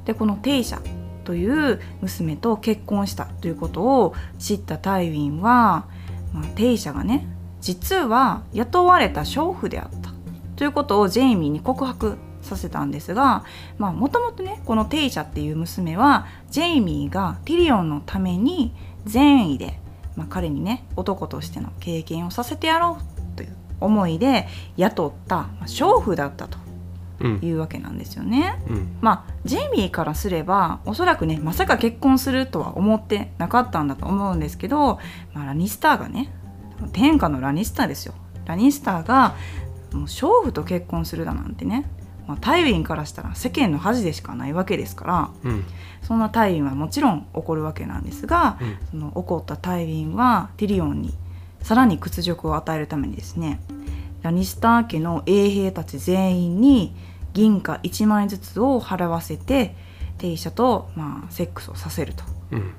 [SPEAKER 1] でこのテイシャという娘と結婚したということを知ったタイウィンは、まあ、テイシャがね実は雇われた娼婦であった。ということをジェイミーに告白させたんですがもともとねこのテイシャっていう娘はジェイミーがティリオンのために善意で、まあ、彼にね男としての経験をさせてやろう思いで雇った、まあ娼婦だったと
[SPEAKER 2] うん。
[SPEAKER 1] いうわけなんですよね。
[SPEAKER 2] うん。
[SPEAKER 1] まあジェイミーからすればおそらくねまさか結婚するとは思ってなかったんだと思うんですけど、まあ、ラニスターがね天下のラニスターですよ。ラニスターがもう娼婦と結婚するだなんてね、まあ、タイウィンからしたら世間の恥でしかないわけですから
[SPEAKER 2] うん。
[SPEAKER 1] そんなタイウィンはもちろん怒るわけなんですが、
[SPEAKER 2] うん。
[SPEAKER 1] その怒ったタイウィンはティリオンにさらに屈辱を与えるためにですねラニスター家の衛兵たち全員に銀貨1枚ずつを払わせてテイシャと、まあ、セックスをさせると。
[SPEAKER 2] うん。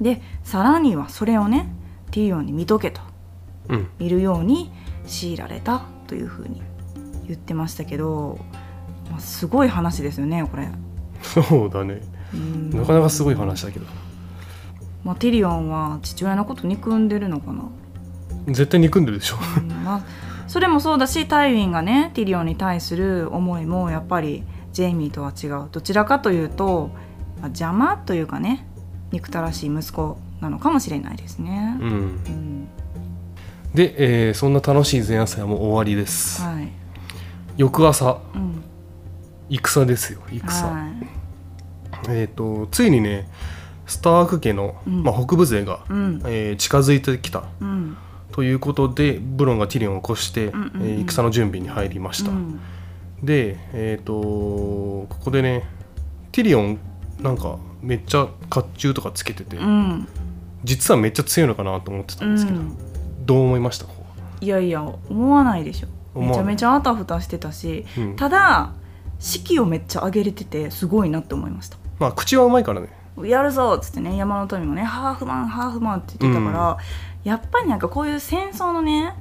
[SPEAKER 1] でさらにはそれをねティリオンに見とけと。
[SPEAKER 2] うん。
[SPEAKER 1] 見るように強いられたというふうに言ってましたけど、まあ、すごい話ですよねこれ。
[SPEAKER 2] そうだね。
[SPEAKER 1] うん。
[SPEAKER 2] なかなかすごい話だけど。
[SPEAKER 1] まあ、ティリオンは父親のこと憎んでるのかな、
[SPEAKER 2] 絶対憎んでるでしょ。
[SPEAKER 1] うんまあ、それもそうだしタイウィンがねティリオンに対する思いもやっぱりジェイミーとは違う。どちらかというと、まあ邪魔というかね憎たらしい息子なのかもしれないですね。
[SPEAKER 2] うん。
[SPEAKER 1] うん
[SPEAKER 2] で、えーそんな楽しい前夜祭はもう終わりです。
[SPEAKER 1] はい。
[SPEAKER 2] 翌朝
[SPEAKER 1] うん。
[SPEAKER 2] 戦ですよ戦、
[SPEAKER 1] はい。
[SPEAKER 2] えっ、とついにねスターク家の、
[SPEAKER 1] うん。
[SPEAKER 2] まあ、北部勢が、
[SPEAKER 1] うん。
[SPEAKER 2] えー近づいてきた。
[SPEAKER 1] うん
[SPEAKER 2] ということでブロンがティリオンを起こして、
[SPEAKER 1] うんうんうん。
[SPEAKER 2] えー戦の準備に入りました、
[SPEAKER 1] うん。
[SPEAKER 2] でえっ、とここでねティリオンなんかめっちゃ甲冑とかつけてて、
[SPEAKER 1] うん。
[SPEAKER 2] 実はめっちゃ強いのかなと思ってたんですけど、
[SPEAKER 1] うん。
[SPEAKER 2] どう思いました？こ
[SPEAKER 1] いやいや思わないでしょ。めちゃめちゃあたふたしてたしただ士気をめっちゃ上げれててすごいなって思いました。
[SPEAKER 2] まあ口はうまいからね。
[SPEAKER 1] やるぞっつってね山の民もねハーフマンハーフマンって言ってたから、やっぱりなんかこういう戦争のね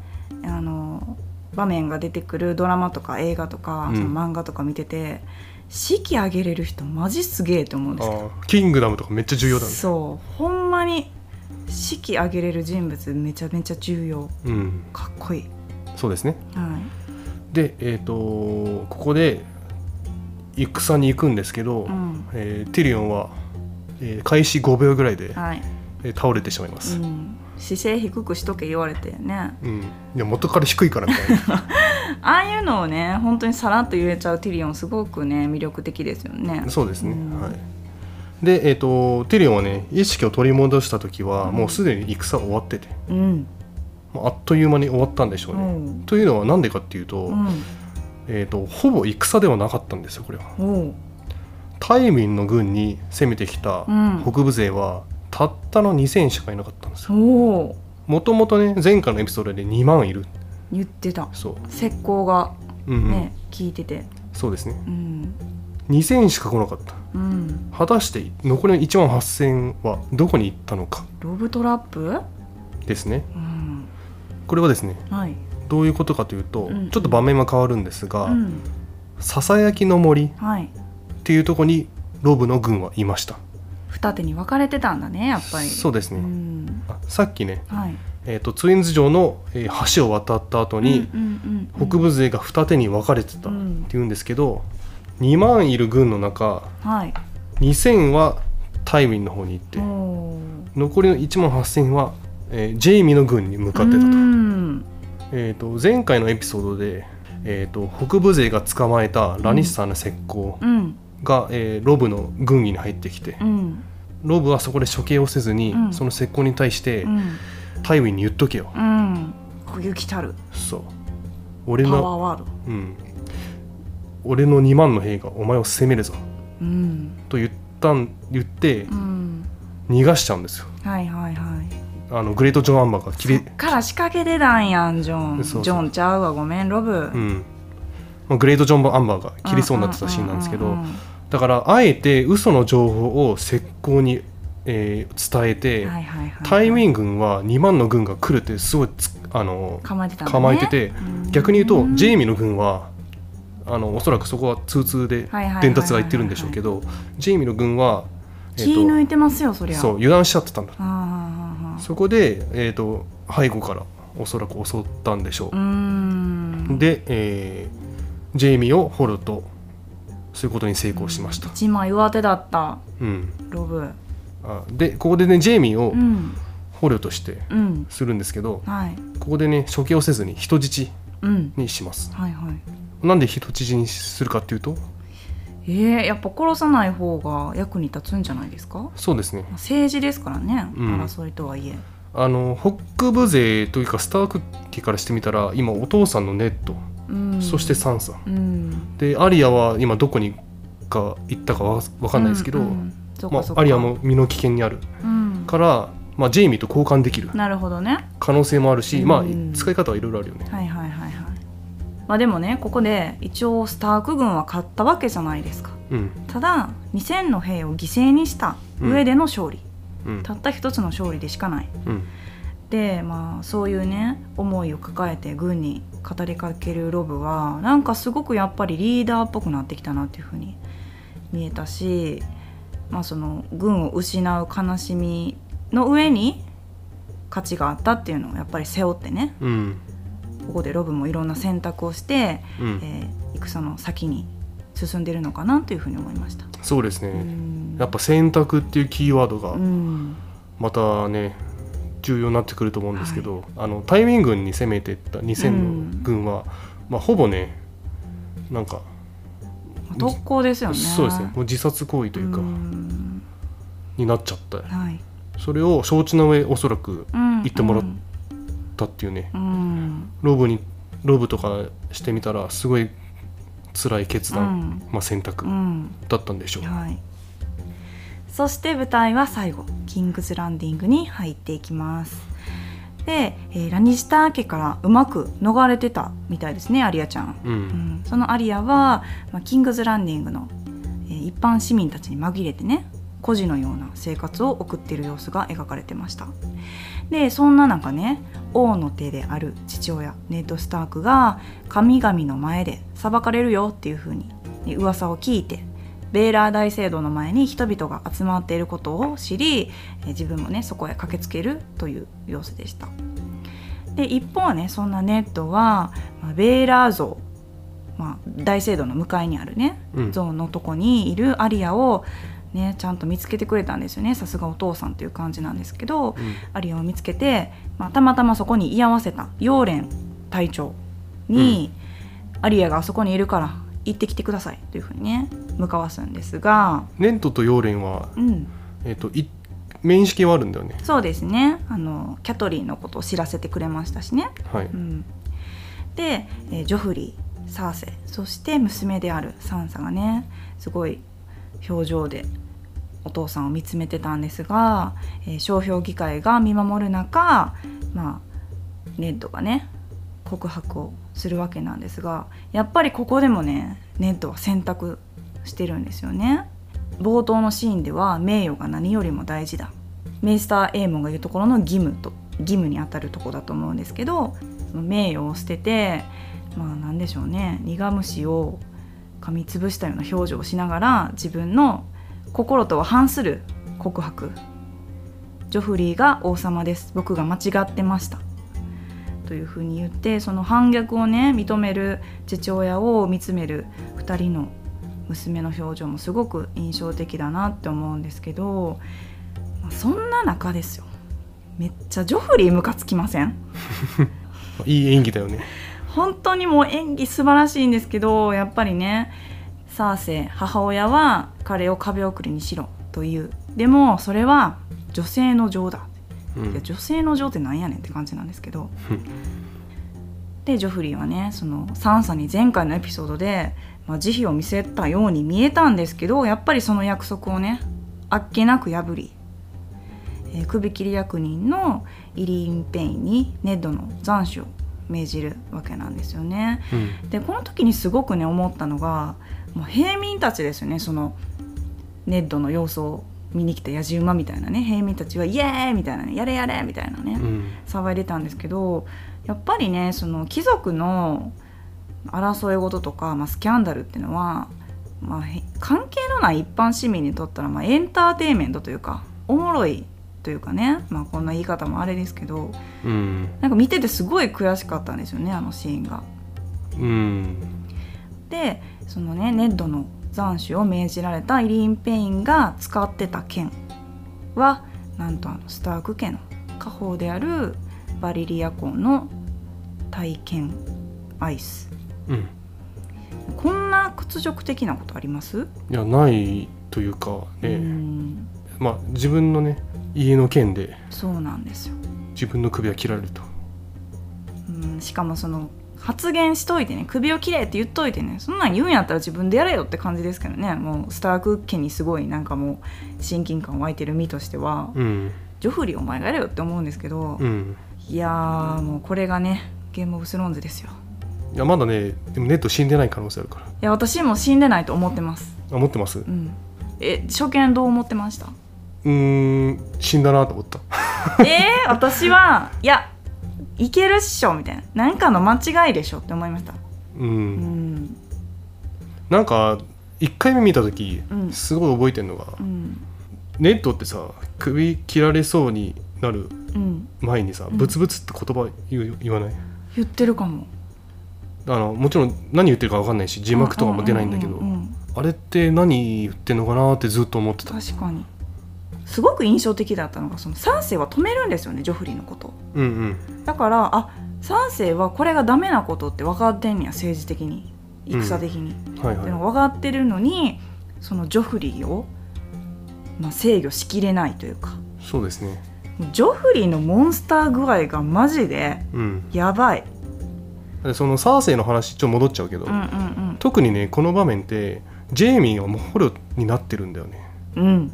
[SPEAKER 1] あの場面が出てくるドラマとか映画とか、
[SPEAKER 2] うん。
[SPEAKER 1] その漫画とか見てて士気上げれる人マジすげえって思うんですよ。
[SPEAKER 2] あー。キングダムとかめっちゃ重要だね。
[SPEAKER 1] そう。ほんまに士気上げれる人物めちゃめちゃ重要。
[SPEAKER 2] うん。
[SPEAKER 1] かっこいい。
[SPEAKER 2] そうですね。
[SPEAKER 1] は
[SPEAKER 2] でえっ、とここで戦に行くんですけど、
[SPEAKER 1] い、うん。
[SPEAKER 2] えーティリオンは、えー開始5秒ぐらいで、
[SPEAKER 1] はい。
[SPEAKER 2] えー倒れてしまいます、
[SPEAKER 1] うん、姿勢低くしとけ言われてね。
[SPEAKER 2] うん。いや元から低いからみたいな
[SPEAKER 1] ああいうのをね本当にさらっと言えちゃうティリオンすごくね魅力的ですよね。
[SPEAKER 2] そうですね、
[SPEAKER 1] うん。
[SPEAKER 2] はい。で、えー、とティリオンはね意識を取り戻した時は、
[SPEAKER 1] うん。
[SPEAKER 2] もうすでに戦終わってて。
[SPEAKER 1] うん。
[SPEAKER 2] あっという間に終わったんでしょうね、
[SPEAKER 1] うん。
[SPEAKER 2] というのは何でかっていうと、
[SPEAKER 1] うん。
[SPEAKER 2] えー、とほぼ戦ではなかったんですよこれは。タイミンの軍に攻めてきた
[SPEAKER 1] うん。
[SPEAKER 2] 北部勢はたったの2,000しかいなかったんですよ。もともとね前回のエピソードで2万いる。
[SPEAKER 1] 言ってた。
[SPEAKER 2] そう,、
[SPEAKER 1] 石膏が
[SPEAKER 2] うんうん。
[SPEAKER 1] ね、効いてて。
[SPEAKER 2] そうですね。
[SPEAKER 1] うん。
[SPEAKER 2] 2,000しか来なかった。
[SPEAKER 1] うん。
[SPEAKER 2] 果たして残りの1万8,000はどこに行ったのか。
[SPEAKER 1] ロブトラップ？
[SPEAKER 2] ですね。
[SPEAKER 1] うん。
[SPEAKER 2] これはですね
[SPEAKER 1] はい。
[SPEAKER 2] どういうことかというと、
[SPEAKER 1] うん
[SPEAKER 2] ちょっと場面は変わるんですが、
[SPEAKER 1] うん。
[SPEAKER 2] ささやきの森っ
[SPEAKER 1] はい。
[SPEAKER 2] ていうところにロブの軍はいました
[SPEAKER 1] 二手に分かれてたんだねやっぱり。う
[SPEAKER 2] そうですね、
[SPEAKER 1] ん。
[SPEAKER 2] あさっきね、
[SPEAKER 1] はい。
[SPEAKER 2] えー、とツインズ城の、えー橋を渡った後に、
[SPEAKER 1] うんうんうん
[SPEAKER 2] 北部勢が二手に分かれてたっ
[SPEAKER 1] うん。
[SPEAKER 2] ていうんですけど、2万いる軍の中
[SPEAKER 1] はい。
[SPEAKER 2] 2000はタイミンの方に行って、残りの1万8000は、えージェイミの軍に向かってたと,、
[SPEAKER 1] うん。
[SPEAKER 2] えー、と前回のエピソードで、えー、と北部勢が捕まえたラニッサーの石膏
[SPEAKER 1] うん。
[SPEAKER 2] が、えーロブの軍議に入ってきて、
[SPEAKER 1] うん
[SPEAKER 2] ロブはそこで処刑をせずに、
[SPEAKER 1] うん。
[SPEAKER 2] その石膏に対して、
[SPEAKER 1] うん。
[SPEAKER 2] タイウィンに言っとけよ、
[SPEAKER 1] うん。冬来たる。
[SPEAKER 2] そう。俺
[SPEAKER 1] パワー
[SPEAKER 2] の、
[SPEAKER 1] ワード。
[SPEAKER 2] うん、俺の2万の兵がお前を攻めるぞ。
[SPEAKER 1] うん。
[SPEAKER 2] と言ったん言って
[SPEAKER 1] うん。
[SPEAKER 2] 逃がしちゃうんですよ。
[SPEAKER 1] はいはいはい。
[SPEAKER 2] あのグレート・ジョン・アンバーが切れ
[SPEAKER 1] から仕掛けてたんやんジョン。ジョンちゃうわごめんロブ。
[SPEAKER 2] うん。まあ、グレート・ジョン・アンバーが切りそうになってたシーンなんですけど
[SPEAKER 1] うんうんうん
[SPEAKER 2] だからあえて嘘の情報を石膏に、えー伝えて、
[SPEAKER 1] はいはいはい
[SPEAKER 2] タイミン軍は2万の軍が来るってすごいつあの
[SPEAKER 1] 構えてね。
[SPEAKER 2] 構えてて、
[SPEAKER 1] うん。
[SPEAKER 2] 逆に言うとジェイミーの軍はあのおそらくそこは通通で伝達がいってるんでしょうけどジェイミーの軍は、え
[SPEAKER 1] 気
[SPEAKER 2] ー
[SPEAKER 1] 抜いてますよそりゃ。
[SPEAKER 2] とそう油断しちゃってたんだ。そこで、えー、と背後からおそらく襲ったんでしょ
[SPEAKER 1] う。
[SPEAKER 2] で、えージェイミーを掘るとそういうことに成功しました、
[SPEAKER 1] 一枚上手だった。
[SPEAKER 2] うん、
[SPEAKER 1] ロブ。
[SPEAKER 2] あでここでねジェイミーを
[SPEAKER 1] うん。
[SPEAKER 2] 捕虜として
[SPEAKER 1] うん。
[SPEAKER 2] するんですけど
[SPEAKER 1] はい。
[SPEAKER 2] ここでね処刑をせずに人質
[SPEAKER 1] うん。
[SPEAKER 2] にします。
[SPEAKER 1] はいはい。
[SPEAKER 2] なんで人質にするかっていうと？
[SPEAKER 1] えー、やっぱ殺さない方が役に立つんじゃないですか？
[SPEAKER 2] そうですね。
[SPEAKER 1] 政治ですからね、
[SPEAKER 2] うん。
[SPEAKER 1] 争いとはいえ。
[SPEAKER 2] あの北部勢というかスターク家からしてみたら今お父さんのネッド、
[SPEAKER 1] うん
[SPEAKER 2] そしてサンサ。
[SPEAKER 1] うん。
[SPEAKER 2] でアリアは今どこにか行ったかわわかんないですけど、
[SPEAKER 1] うんうん。
[SPEAKER 2] まあ、アリアも身の危険にある。
[SPEAKER 1] うん。
[SPEAKER 2] から、まあ、ジェイミーと交換できる。
[SPEAKER 1] なるほどね。
[SPEAKER 2] 可能性もあるし、
[SPEAKER 1] うん。
[SPEAKER 2] まあ使い方はいろいろあるよね。
[SPEAKER 1] はいはいはいはい。まあでもねここで一応スターク軍は勝ったわけじゃないですか。
[SPEAKER 2] うん。
[SPEAKER 1] ただ2000の兵を犠牲にした上での勝利、
[SPEAKER 2] うん。
[SPEAKER 1] たった一つの勝利でしかない。
[SPEAKER 2] うん
[SPEAKER 1] でまあそういうね思いを抱えて軍に語りかけるロブはなんかすごくやっぱりリーダーっぽくなってきたなっていうふうに見えたし、まあ、その軍を失う悲しみの上に価値があったっていうのをやっぱり背負ってね
[SPEAKER 2] うん。
[SPEAKER 1] ここでロブもいろんな選択をして、
[SPEAKER 2] うん。
[SPEAKER 1] えー戦の先に進んでるのかなというふうに思いました。
[SPEAKER 2] そうですね、
[SPEAKER 1] うん。
[SPEAKER 2] やっぱ選択っていうキーワードが
[SPEAKER 1] うん。
[SPEAKER 2] またね重要になってくると思うんですけど、あのタイミン軍に攻めていった2000の軍は、まあ、ほぼねなんか
[SPEAKER 1] 特攻ですよね。
[SPEAKER 2] そうですね。もう自殺行為というか、
[SPEAKER 1] ん。
[SPEAKER 2] になっちゃった。
[SPEAKER 1] はい。
[SPEAKER 2] それを承知の上おそらく
[SPEAKER 1] 言
[SPEAKER 2] ってもらっだっていうね。
[SPEAKER 1] うん。
[SPEAKER 2] ロブにロブとかしてみたらすごい辛い決断、
[SPEAKER 1] うん。
[SPEAKER 2] まあ、選択
[SPEAKER 1] うん。
[SPEAKER 2] だったんでしょう、
[SPEAKER 1] はい、そして舞台は最後キングズランディングに入っていきます。で、えーラニスター家からうまく逃れてたみたいですねアリアちゃん、
[SPEAKER 2] うん。
[SPEAKER 1] うん。そのアリアは、まあ、キングズランディングの、えー一般市民たちに紛れてね孤児のような生活を送っている様子が描かれてました。でそんな中ね王の手である父親ネッド・スタークが神々の前で裁かれるよっていう風にね噂を聞いてベーラー大聖堂の前に人々が集まっていることを知りえー自分もねそこへ駆けつけるという様子でした。で一方ねそんなネットは、まあベーラー像、まあ、大聖堂の向かいにあるね
[SPEAKER 2] うん。
[SPEAKER 1] 像のとこにいるアリアをねちゃんと見つけてくれたんですよね。さすがお父さんという感じなんですけど、
[SPEAKER 2] うん。
[SPEAKER 1] アリアを見つけて、まあ、たまたまそこに居合わせたヨーレン隊長に、アリアがあそこにいるから行ってきてくださいというふうにね向かわすんですが、
[SPEAKER 2] ネントとヨーレンは、
[SPEAKER 1] うん、
[SPEAKER 2] えっとい面識はあるんだよね。
[SPEAKER 1] そうですね。あのキャトリーのことを知らせてくれましたしね。
[SPEAKER 2] はい、
[SPEAKER 1] うん、で、えージョフリーサーセそして娘であるサンサがねすごい表情でお父さんを見つめてたんですが、えー、商標議会が見守る中、まあ、ネッドがね告白をするわけなんですがやっぱりここでもねネッドは選択してるんですよね。冒頭のシーンでは名誉が何よりも大事だ。メイスター・エーモンが言うところの義務と義務にあたるとこだと思うんですけど名誉を捨ててまあ何でしょうね苦虫を噛みつぶしたような表情をしながら自分の心とは反する告白。ジョフリーが王様です。僕が間違ってました。というふうに言ってその反逆をね認める父親を見つめる2人の娘の表情もすごく印象的だなって思うんですけど、まあ、そんな中ですよ。めっちゃジョフリームカつきません？<laughs>
[SPEAKER 2] いい演技だよね。
[SPEAKER 1] 本当にもう演技素晴らしいんですけどやっぱりねサーセ母親は彼を壁送りにしろという。でもそれは女性の情だ、うん、いや女性の情ってなんやねんって感じなんですけど。でジョフリーはねそのサンサに前回のエピソードで、まあ、慈悲を見せたように見えたんですけどやっぱりその約束をねあっけなく破り、えー、首切り役人のイリーン・ペインにネッドの斬首を命じるわけなんですよね。うん、でこの時にすごくね思ったのがもう平民たちですよねそのネッドの様子を見に来たやじ馬みたいなね平民たちはイエーイ!みたいなねやれやれ!みたいなね、うん、騒いでたんですけどやっぱりねその貴族の争い事とか、まあ、スキャンダルっていうのは、まあ、関係のない一般市民にとったら、まあ、エンターテインメントというかおもろいというかね、まあ、こんな言い方もあれですけど、うん、なんか見ててすごい悔しかったんですよねあのシーンが。うん、でそのねネッドの斬首を命じられたイリーン・ペインが使ってた剣はなんとあのスターク家の家宝であるバリリアコンの体験アイス、うん、こんな屈辱的なことあります？
[SPEAKER 2] いやないというかね、まあ自分のね家の件で
[SPEAKER 1] そうなんですよ。
[SPEAKER 2] 自分の首は切られると。
[SPEAKER 1] うん。しかもその発言しといてね首を切れって言っといてねそんなん言うんやったら自分でやれよって感じですけどね。もうスターク家にすごいなんかもう親近感湧いてる身としては、うん、ジョフリーお前がやれよって思うんですけど、うん、いやもうこれがねゲームオブスローンズですよ。
[SPEAKER 2] いやまだねでもネット死んでない可能性あるから。い
[SPEAKER 1] や私も死んでないと思ってます。
[SPEAKER 2] 思ってます、う
[SPEAKER 1] ん、え初見どう思ってました？
[SPEAKER 2] うん死んだなと思った。
[SPEAKER 1] えー、私はいやいけるっしょみたいな。何かの間違いでしょって思いました。うん、う
[SPEAKER 2] ん、なんか1回目見た時、うん、すごい覚えてるのが、うん、ネットってさ首切られそうになる前にさ、ブツブツって言葉言言わない？
[SPEAKER 1] 言ってるかも。
[SPEAKER 2] あのもちろん何言ってるか分かんないし字幕とかも出ないんだけど、あれって何言ってんのかなってずっと思ってた。
[SPEAKER 1] 確かに。すごく印象的だったのがその3世は止めるんですよねジョフリーのこと、うんうん、だからあ3世はこれがダメなことって分かってんねや政治的に。戦的に、うん。はいはい、でも分かってるのにそのジョフリーを、まあ、制御しきれないというか。
[SPEAKER 2] そうですね。
[SPEAKER 1] ジョフリーのモンスター具合がマジでやばい、
[SPEAKER 2] うん、そのサーセイの話ちょっと戻っちゃうけど、うんうんうん、特にねこの場面ってジェイミーがもう捕虜になってるんだよねうん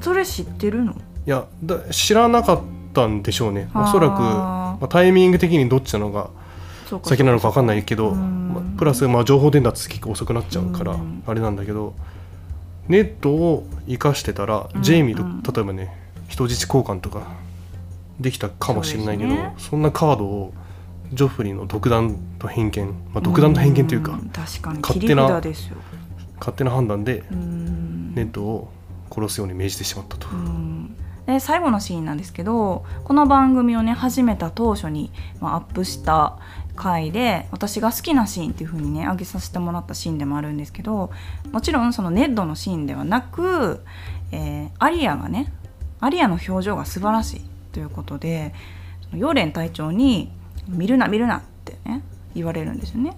[SPEAKER 1] それ知ってるのい
[SPEAKER 2] やだ知らなかったんでしょうね。おそらく、まあ、タイミング的にどっちなのが先なのか分かんないけど、まあ、プラスまあ情報伝達結構遅くなっちゃうからあれなんだけどネットを生かしてたら、ジェイミーと例えばね人質交換とかできたかもしれないけどそ、ね,、んなカードをジョフリーの独断と偏見、まあ、独断と偏見というか
[SPEAKER 1] 勝手な勝
[SPEAKER 2] 手な判断でネットを殺すように命じてしまったと。
[SPEAKER 1] で最後のシーンなんですけどこの番組をね始めた当初に、まあ、アップした回で私が好きなシーンっていう風にね上げさせてもらったシーンでもあるんですけどもちろんそのネッドのシーンではなく、えー、アリアがねアリアの表情が素晴らしいということでヨーレン隊長に「見るな見るな」ってね言われるんですよね。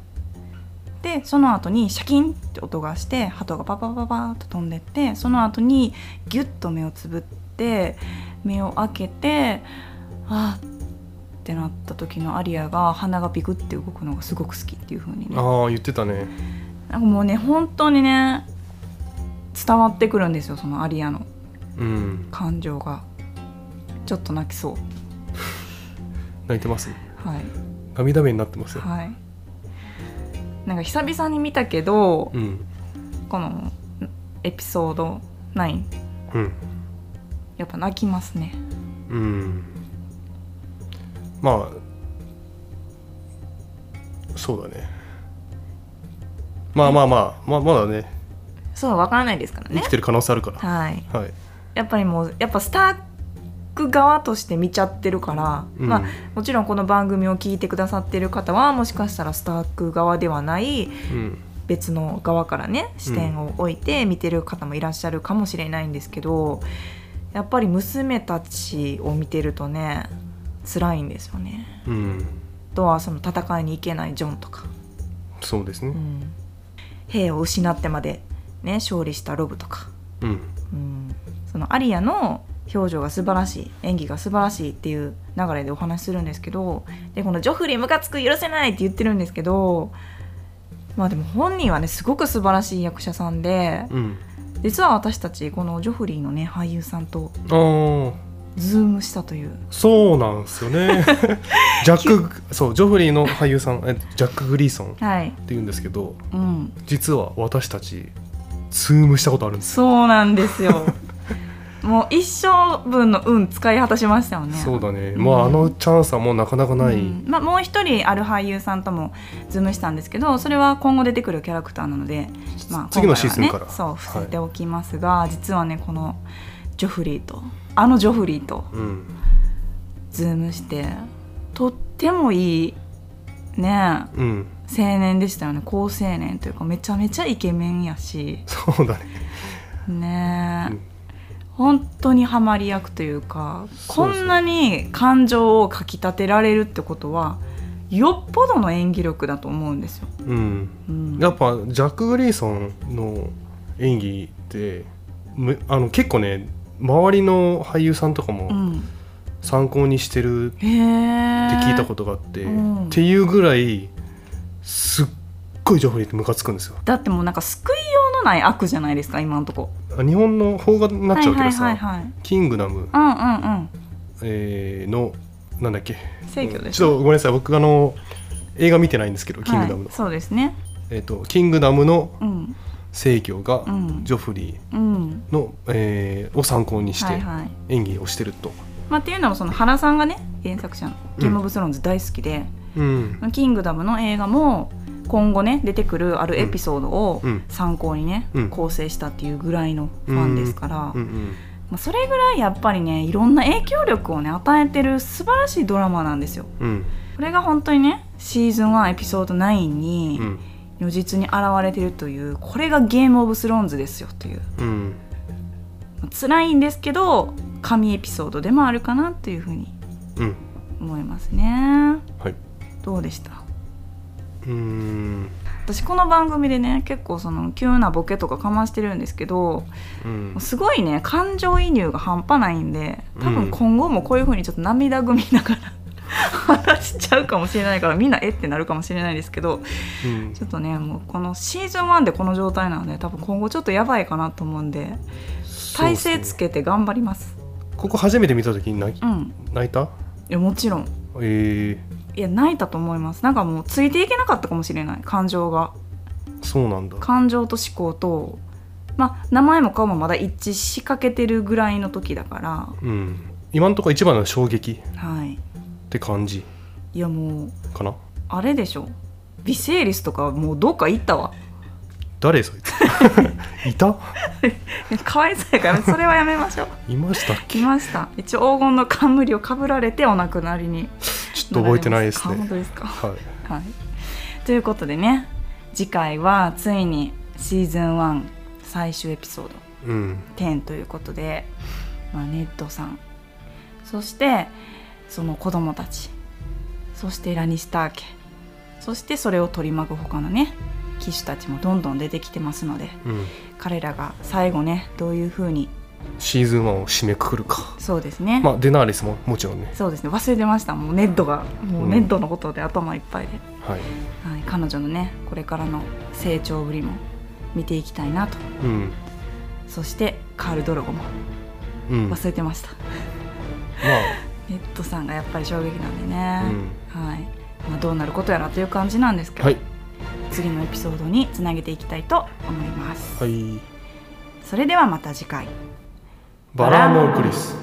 [SPEAKER 1] でその後にシャキンって音がして鳩がパパパパッと飛んでってその後にギュッと目をつぶって目を開けてあってなった時のアリアが鼻がピクって動くのがすごく好きっていう風にね。
[SPEAKER 2] ああ言ってたね。
[SPEAKER 1] なんかもうね本当にね伝わってくるんですよそのアリアの
[SPEAKER 2] うん。
[SPEAKER 1] 感情が。ちょっと泣きそう。<laughs>
[SPEAKER 2] 泣いてます？
[SPEAKER 1] はい。
[SPEAKER 2] 涙目になってますよ、
[SPEAKER 1] はい。なんか久々に見たけど、
[SPEAKER 2] うん。
[SPEAKER 1] このエピソード9
[SPEAKER 2] うん
[SPEAKER 1] やっぱ泣きますね。
[SPEAKER 2] うん。まあそうだね。まあまあまあまあまだね。
[SPEAKER 1] そうわからないですからね。
[SPEAKER 2] 生きてる可能性あるから。
[SPEAKER 1] はい。
[SPEAKER 2] はい。
[SPEAKER 1] やっぱりもうやっぱスターク側として見ちゃってるから、
[SPEAKER 2] うん。
[SPEAKER 1] まあもちろんこの番組を聞いてくださってる方はもしかしたらスターク側ではない
[SPEAKER 2] うん。
[SPEAKER 1] 別の側からね視点を置いて見てる方もいらっしゃるかもしれないんですけど、やっぱり娘たちを見てるとね辛いんですよね。
[SPEAKER 2] うん。
[SPEAKER 1] あとはその戦いに行けないジョンとか、
[SPEAKER 2] そうですね。
[SPEAKER 1] うん。兵を失ってまで、ね、勝利したロブとか、
[SPEAKER 2] うん。
[SPEAKER 1] うん。そのアリアの表情が素晴らしい演技が素晴らしいっていう流れでお話しするんですけどでこの「ジョフリームカつく許せない!」って言ってるんですけどまあでも本人はねすごく素晴らしい役者さんで
[SPEAKER 2] うん
[SPEAKER 1] 実は私たちこのジョフリーのね俳優さんと Zoom したという。
[SPEAKER 2] そうなんですよね。<laughs> ジャックそうジョフリーの俳優さんえジャック・グリーソンって
[SPEAKER 1] はい、
[SPEAKER 2] 言うんですけど
[SPEAKER 1] うん、
[SPEAKER 2] 実は私たちZoom したことあるんです
[SPEAKER 1] そうなんですよもう一生分の運使い果たしましたよね。
[SPEAKER 2] そうだね、
[SPEAKER 1] うん。
[SPEAKER 2] まああのチャンスはもうなかなかない、
[SPEAKER 1] うん。まあ、もう一人ある俳優さんとも Zoom したんですけどそれは今後出てくるキャラクターなので、まあ、
[SPEAKER 2] 次のシーズンから。
[SPEAKER 1] そう伏せておきますが、実はねこのジョフリーとあのジョフリーと
[SPEAKER 2] うん。
[SPEAKER 1] Zoom してとってもいいね
[SPEAKER 2] うん。
[SPEAKER 1] 青年でしたよね。好青年というかめちゃめちゃイケメンやし。
[SPEAKER 2] そうだね。
[SPEAKER 1] ねえ、
[SPEAKER 2] うん
[SPEAKER 1] 本当にハマり役というかこんなに感情をかきたてられるってことはよっぽどの演技力だと思うんですよ。
[SPEAKER 2] うん。
[SPEAKER 1] うん、
[SPEAKER 2] やっぱジャック・グリーソンの演技ってむあの結構ね周りの俳優さんとかも
[SPEAKER 1] うん、
[SPEAKER 2] 参考にしてるって聞いたことがあって、
[SPEAKER 1] うん。
[SPEAKER 2] っていうぐらいすっごいジョフリーってムカつくんですよ。
[SPEAKER 1] だってもうなんか救いようのない悪じゃないですか今のとこ。
[SPEAKER 2] あ日本の邦画になっちゃうけどさ、
[SPEAKER 1] はいはいはいはい。
[SPEAKER 2] キングダム、
[SPEAKER 1] うんうんうん。
[SPEAKER 2] えーのなんだっけ。
[SPEAKER 1] 制御でし
[SPEAKER 2] ちょっとごめんなさい僕あの映画見てないんですけどキングダムの、
[SPEAKER 1] はい、そうですね。
[SPEAKER 2] えっ、とキングダムの
[SPEAKER 1] うん。
[SPEAKER 2] 制御が
[SPEAKER 1] うん。
[SPEAKER 2] ジョフリ
[SPEAKER 1] うん。
[SPEAKER 2] ーの、えーを参考にして
[SPEAKER 1] はいはい。
[SPEAKER 2] 演技をしてると、
[SPEAKER 1] まあ、っていうのもその原さんがね原作者の「ゲーム・オブ・スローンズ」大好きで、
[SPEAKER 2] うん。
[SPEAKER 1] キングダムの映画も今後ね出てくるあるエピソードを
[SPEAKER 2] うん。
[SPEAKER 1] 参考にね、
[SPEAKER 2] うん。
[SPEAKER 1] 構成したっていうぐらいのファンですから、
[SPEAKER 2] うん。うん。
[SPEAKER 1] まあ、それぐらいやっぱりねいろんな影響力をね与えてる素晴らしいドラマなんですよ。
[SPEAKER 2] うん。
[SPEAKER 1] これが本当にねシーズン1エピソード9に
[SPEAKER 2] うん。
[SPEAKER 1] 如実に現れてるというこれがゲームオブスローンズですよという。
[SPEAKER 2] うん。
[SPEAKER 1] 辛いんですけど神エピソードでもあるかなというふうに
[SPEAKER 2] うん。
[SPEAKER 1] 思いますね。
[SPEAKER 2] はい。
[SPEAKER 1] どうでした？
[SPEAKER 2] うーん。
[SPEAKER 1] 私この番組でね結構その急なボケとかかましてるんですけど
[SPEAKER 2] うん。
[SPEAKER 1] すごいね感情移入が半端ないんで多
[SPEAKER 2] うん。
[SPEAKER 1] 分今後もこういう風にちょっと涙ぐみながら <laughs> 話しちゃうかもしれないからみんなえってなるかもしれないですけど
[SPEAKER 2] うん。
[SPEAKER 1] ちょっとねもうこのシーズン1でこの状態なので多分今後ちょっとやばいかなと思うんで体勢つ
[SPEAKER 2] け
[SPEAKER 1] けて頑張ります。
[SPEAKER 2] ここ初めて見た時に泣き
[SPEAKER 1] うん。
[SPEAKER 2] 泣いた？
[SPEAKER 1] いやもちろん。
[SPEAKER 2] え
[SPEAKER 1] いや泣いたと思います。なんかもうついていけなかったかもしれない。感情が。
[SPEAKER 2] ー、そうなんだ。
[SPEAKER 1] 感情と思考とまあ名前も顔もまだ一致しかけてるぐらいの時だから。
[SPEAKER 2] うん。今のところ一番の衝撃っ
[SPEAKER 1] はい。
[SPEAKER 2] て感じ
[SPEAKER 1] いやもう
[SPEAKER 2] かな？
[SPEAKER 1] あれでしょ。微生リスとかもうどっか行ったわ
[SPEAKER 2] 誰そいつ？<laughs> いた？<laughs>
[SPEAKER 1] かわいそうやからそれはやめましょう。
[SPEAKER 2] いましたっけ？
[SPEAKER 1] 来ました。一応黄金の冠をかぶられてお亡くなりに。
[SPEAKER 2] ちょっと覚えてないです
[SPEAKER 1] あ本
[SPEAKER 2] ね
[SPEAKER 1] 当ですか？
[SPEAKER 2] はい。
[SPEAKER 1] はい。ということでね次回はついにシーズン1最終エピソード。
[SPEAKER 2] うん。
[SPEAKER 1] 10ということで、まあ、ネットさん。そしてその子供たち。そしてラニスター家。そしてそれを取り巻く他のね騎手たちもどんどん出てきてますので
[SPEAKER 2] うん。
[SPEAKER 1] 彼らが最後ねどういう風に
[SPEAKER 2] シーズン1を締めくくるか。
[SPEAKER 1] そうですね。
[SPEAKER 2] まあデナーリスももちろんね。
[SPEAKER 1] そうですね。忘れてましたもうネッドが。もうネッドのことで頭いっぱいで、
[SPEAKER 2] はい、
[SPEAKER 1] はい、彼女のねこれからの成長ぶりも見ていきたいなと、
[SPEAKER 2] うん。
[SPEAKER 1] そしてカール・ドロゴも。
[SPEAKER 2] うん、ま
[SPEAKER 1] 忘れてました、
[SPEAKER 2] あ。<laughs>
[SPEAKER 1] ネッドさんがやっぱり衝撃なんでね、
[SPEAKER 2] う
[SPEAKER 1] はい。まあ、どうなることやらという感じなんですけど、
[SPEAKER 2] はい
[SPEAKER 1] 次のエピソードにつなげていきたいと思います、
[SPEAKER 2] はい。
[SPEAKER 1] それではまた次回。
[SPEAKER 2] バラモークリス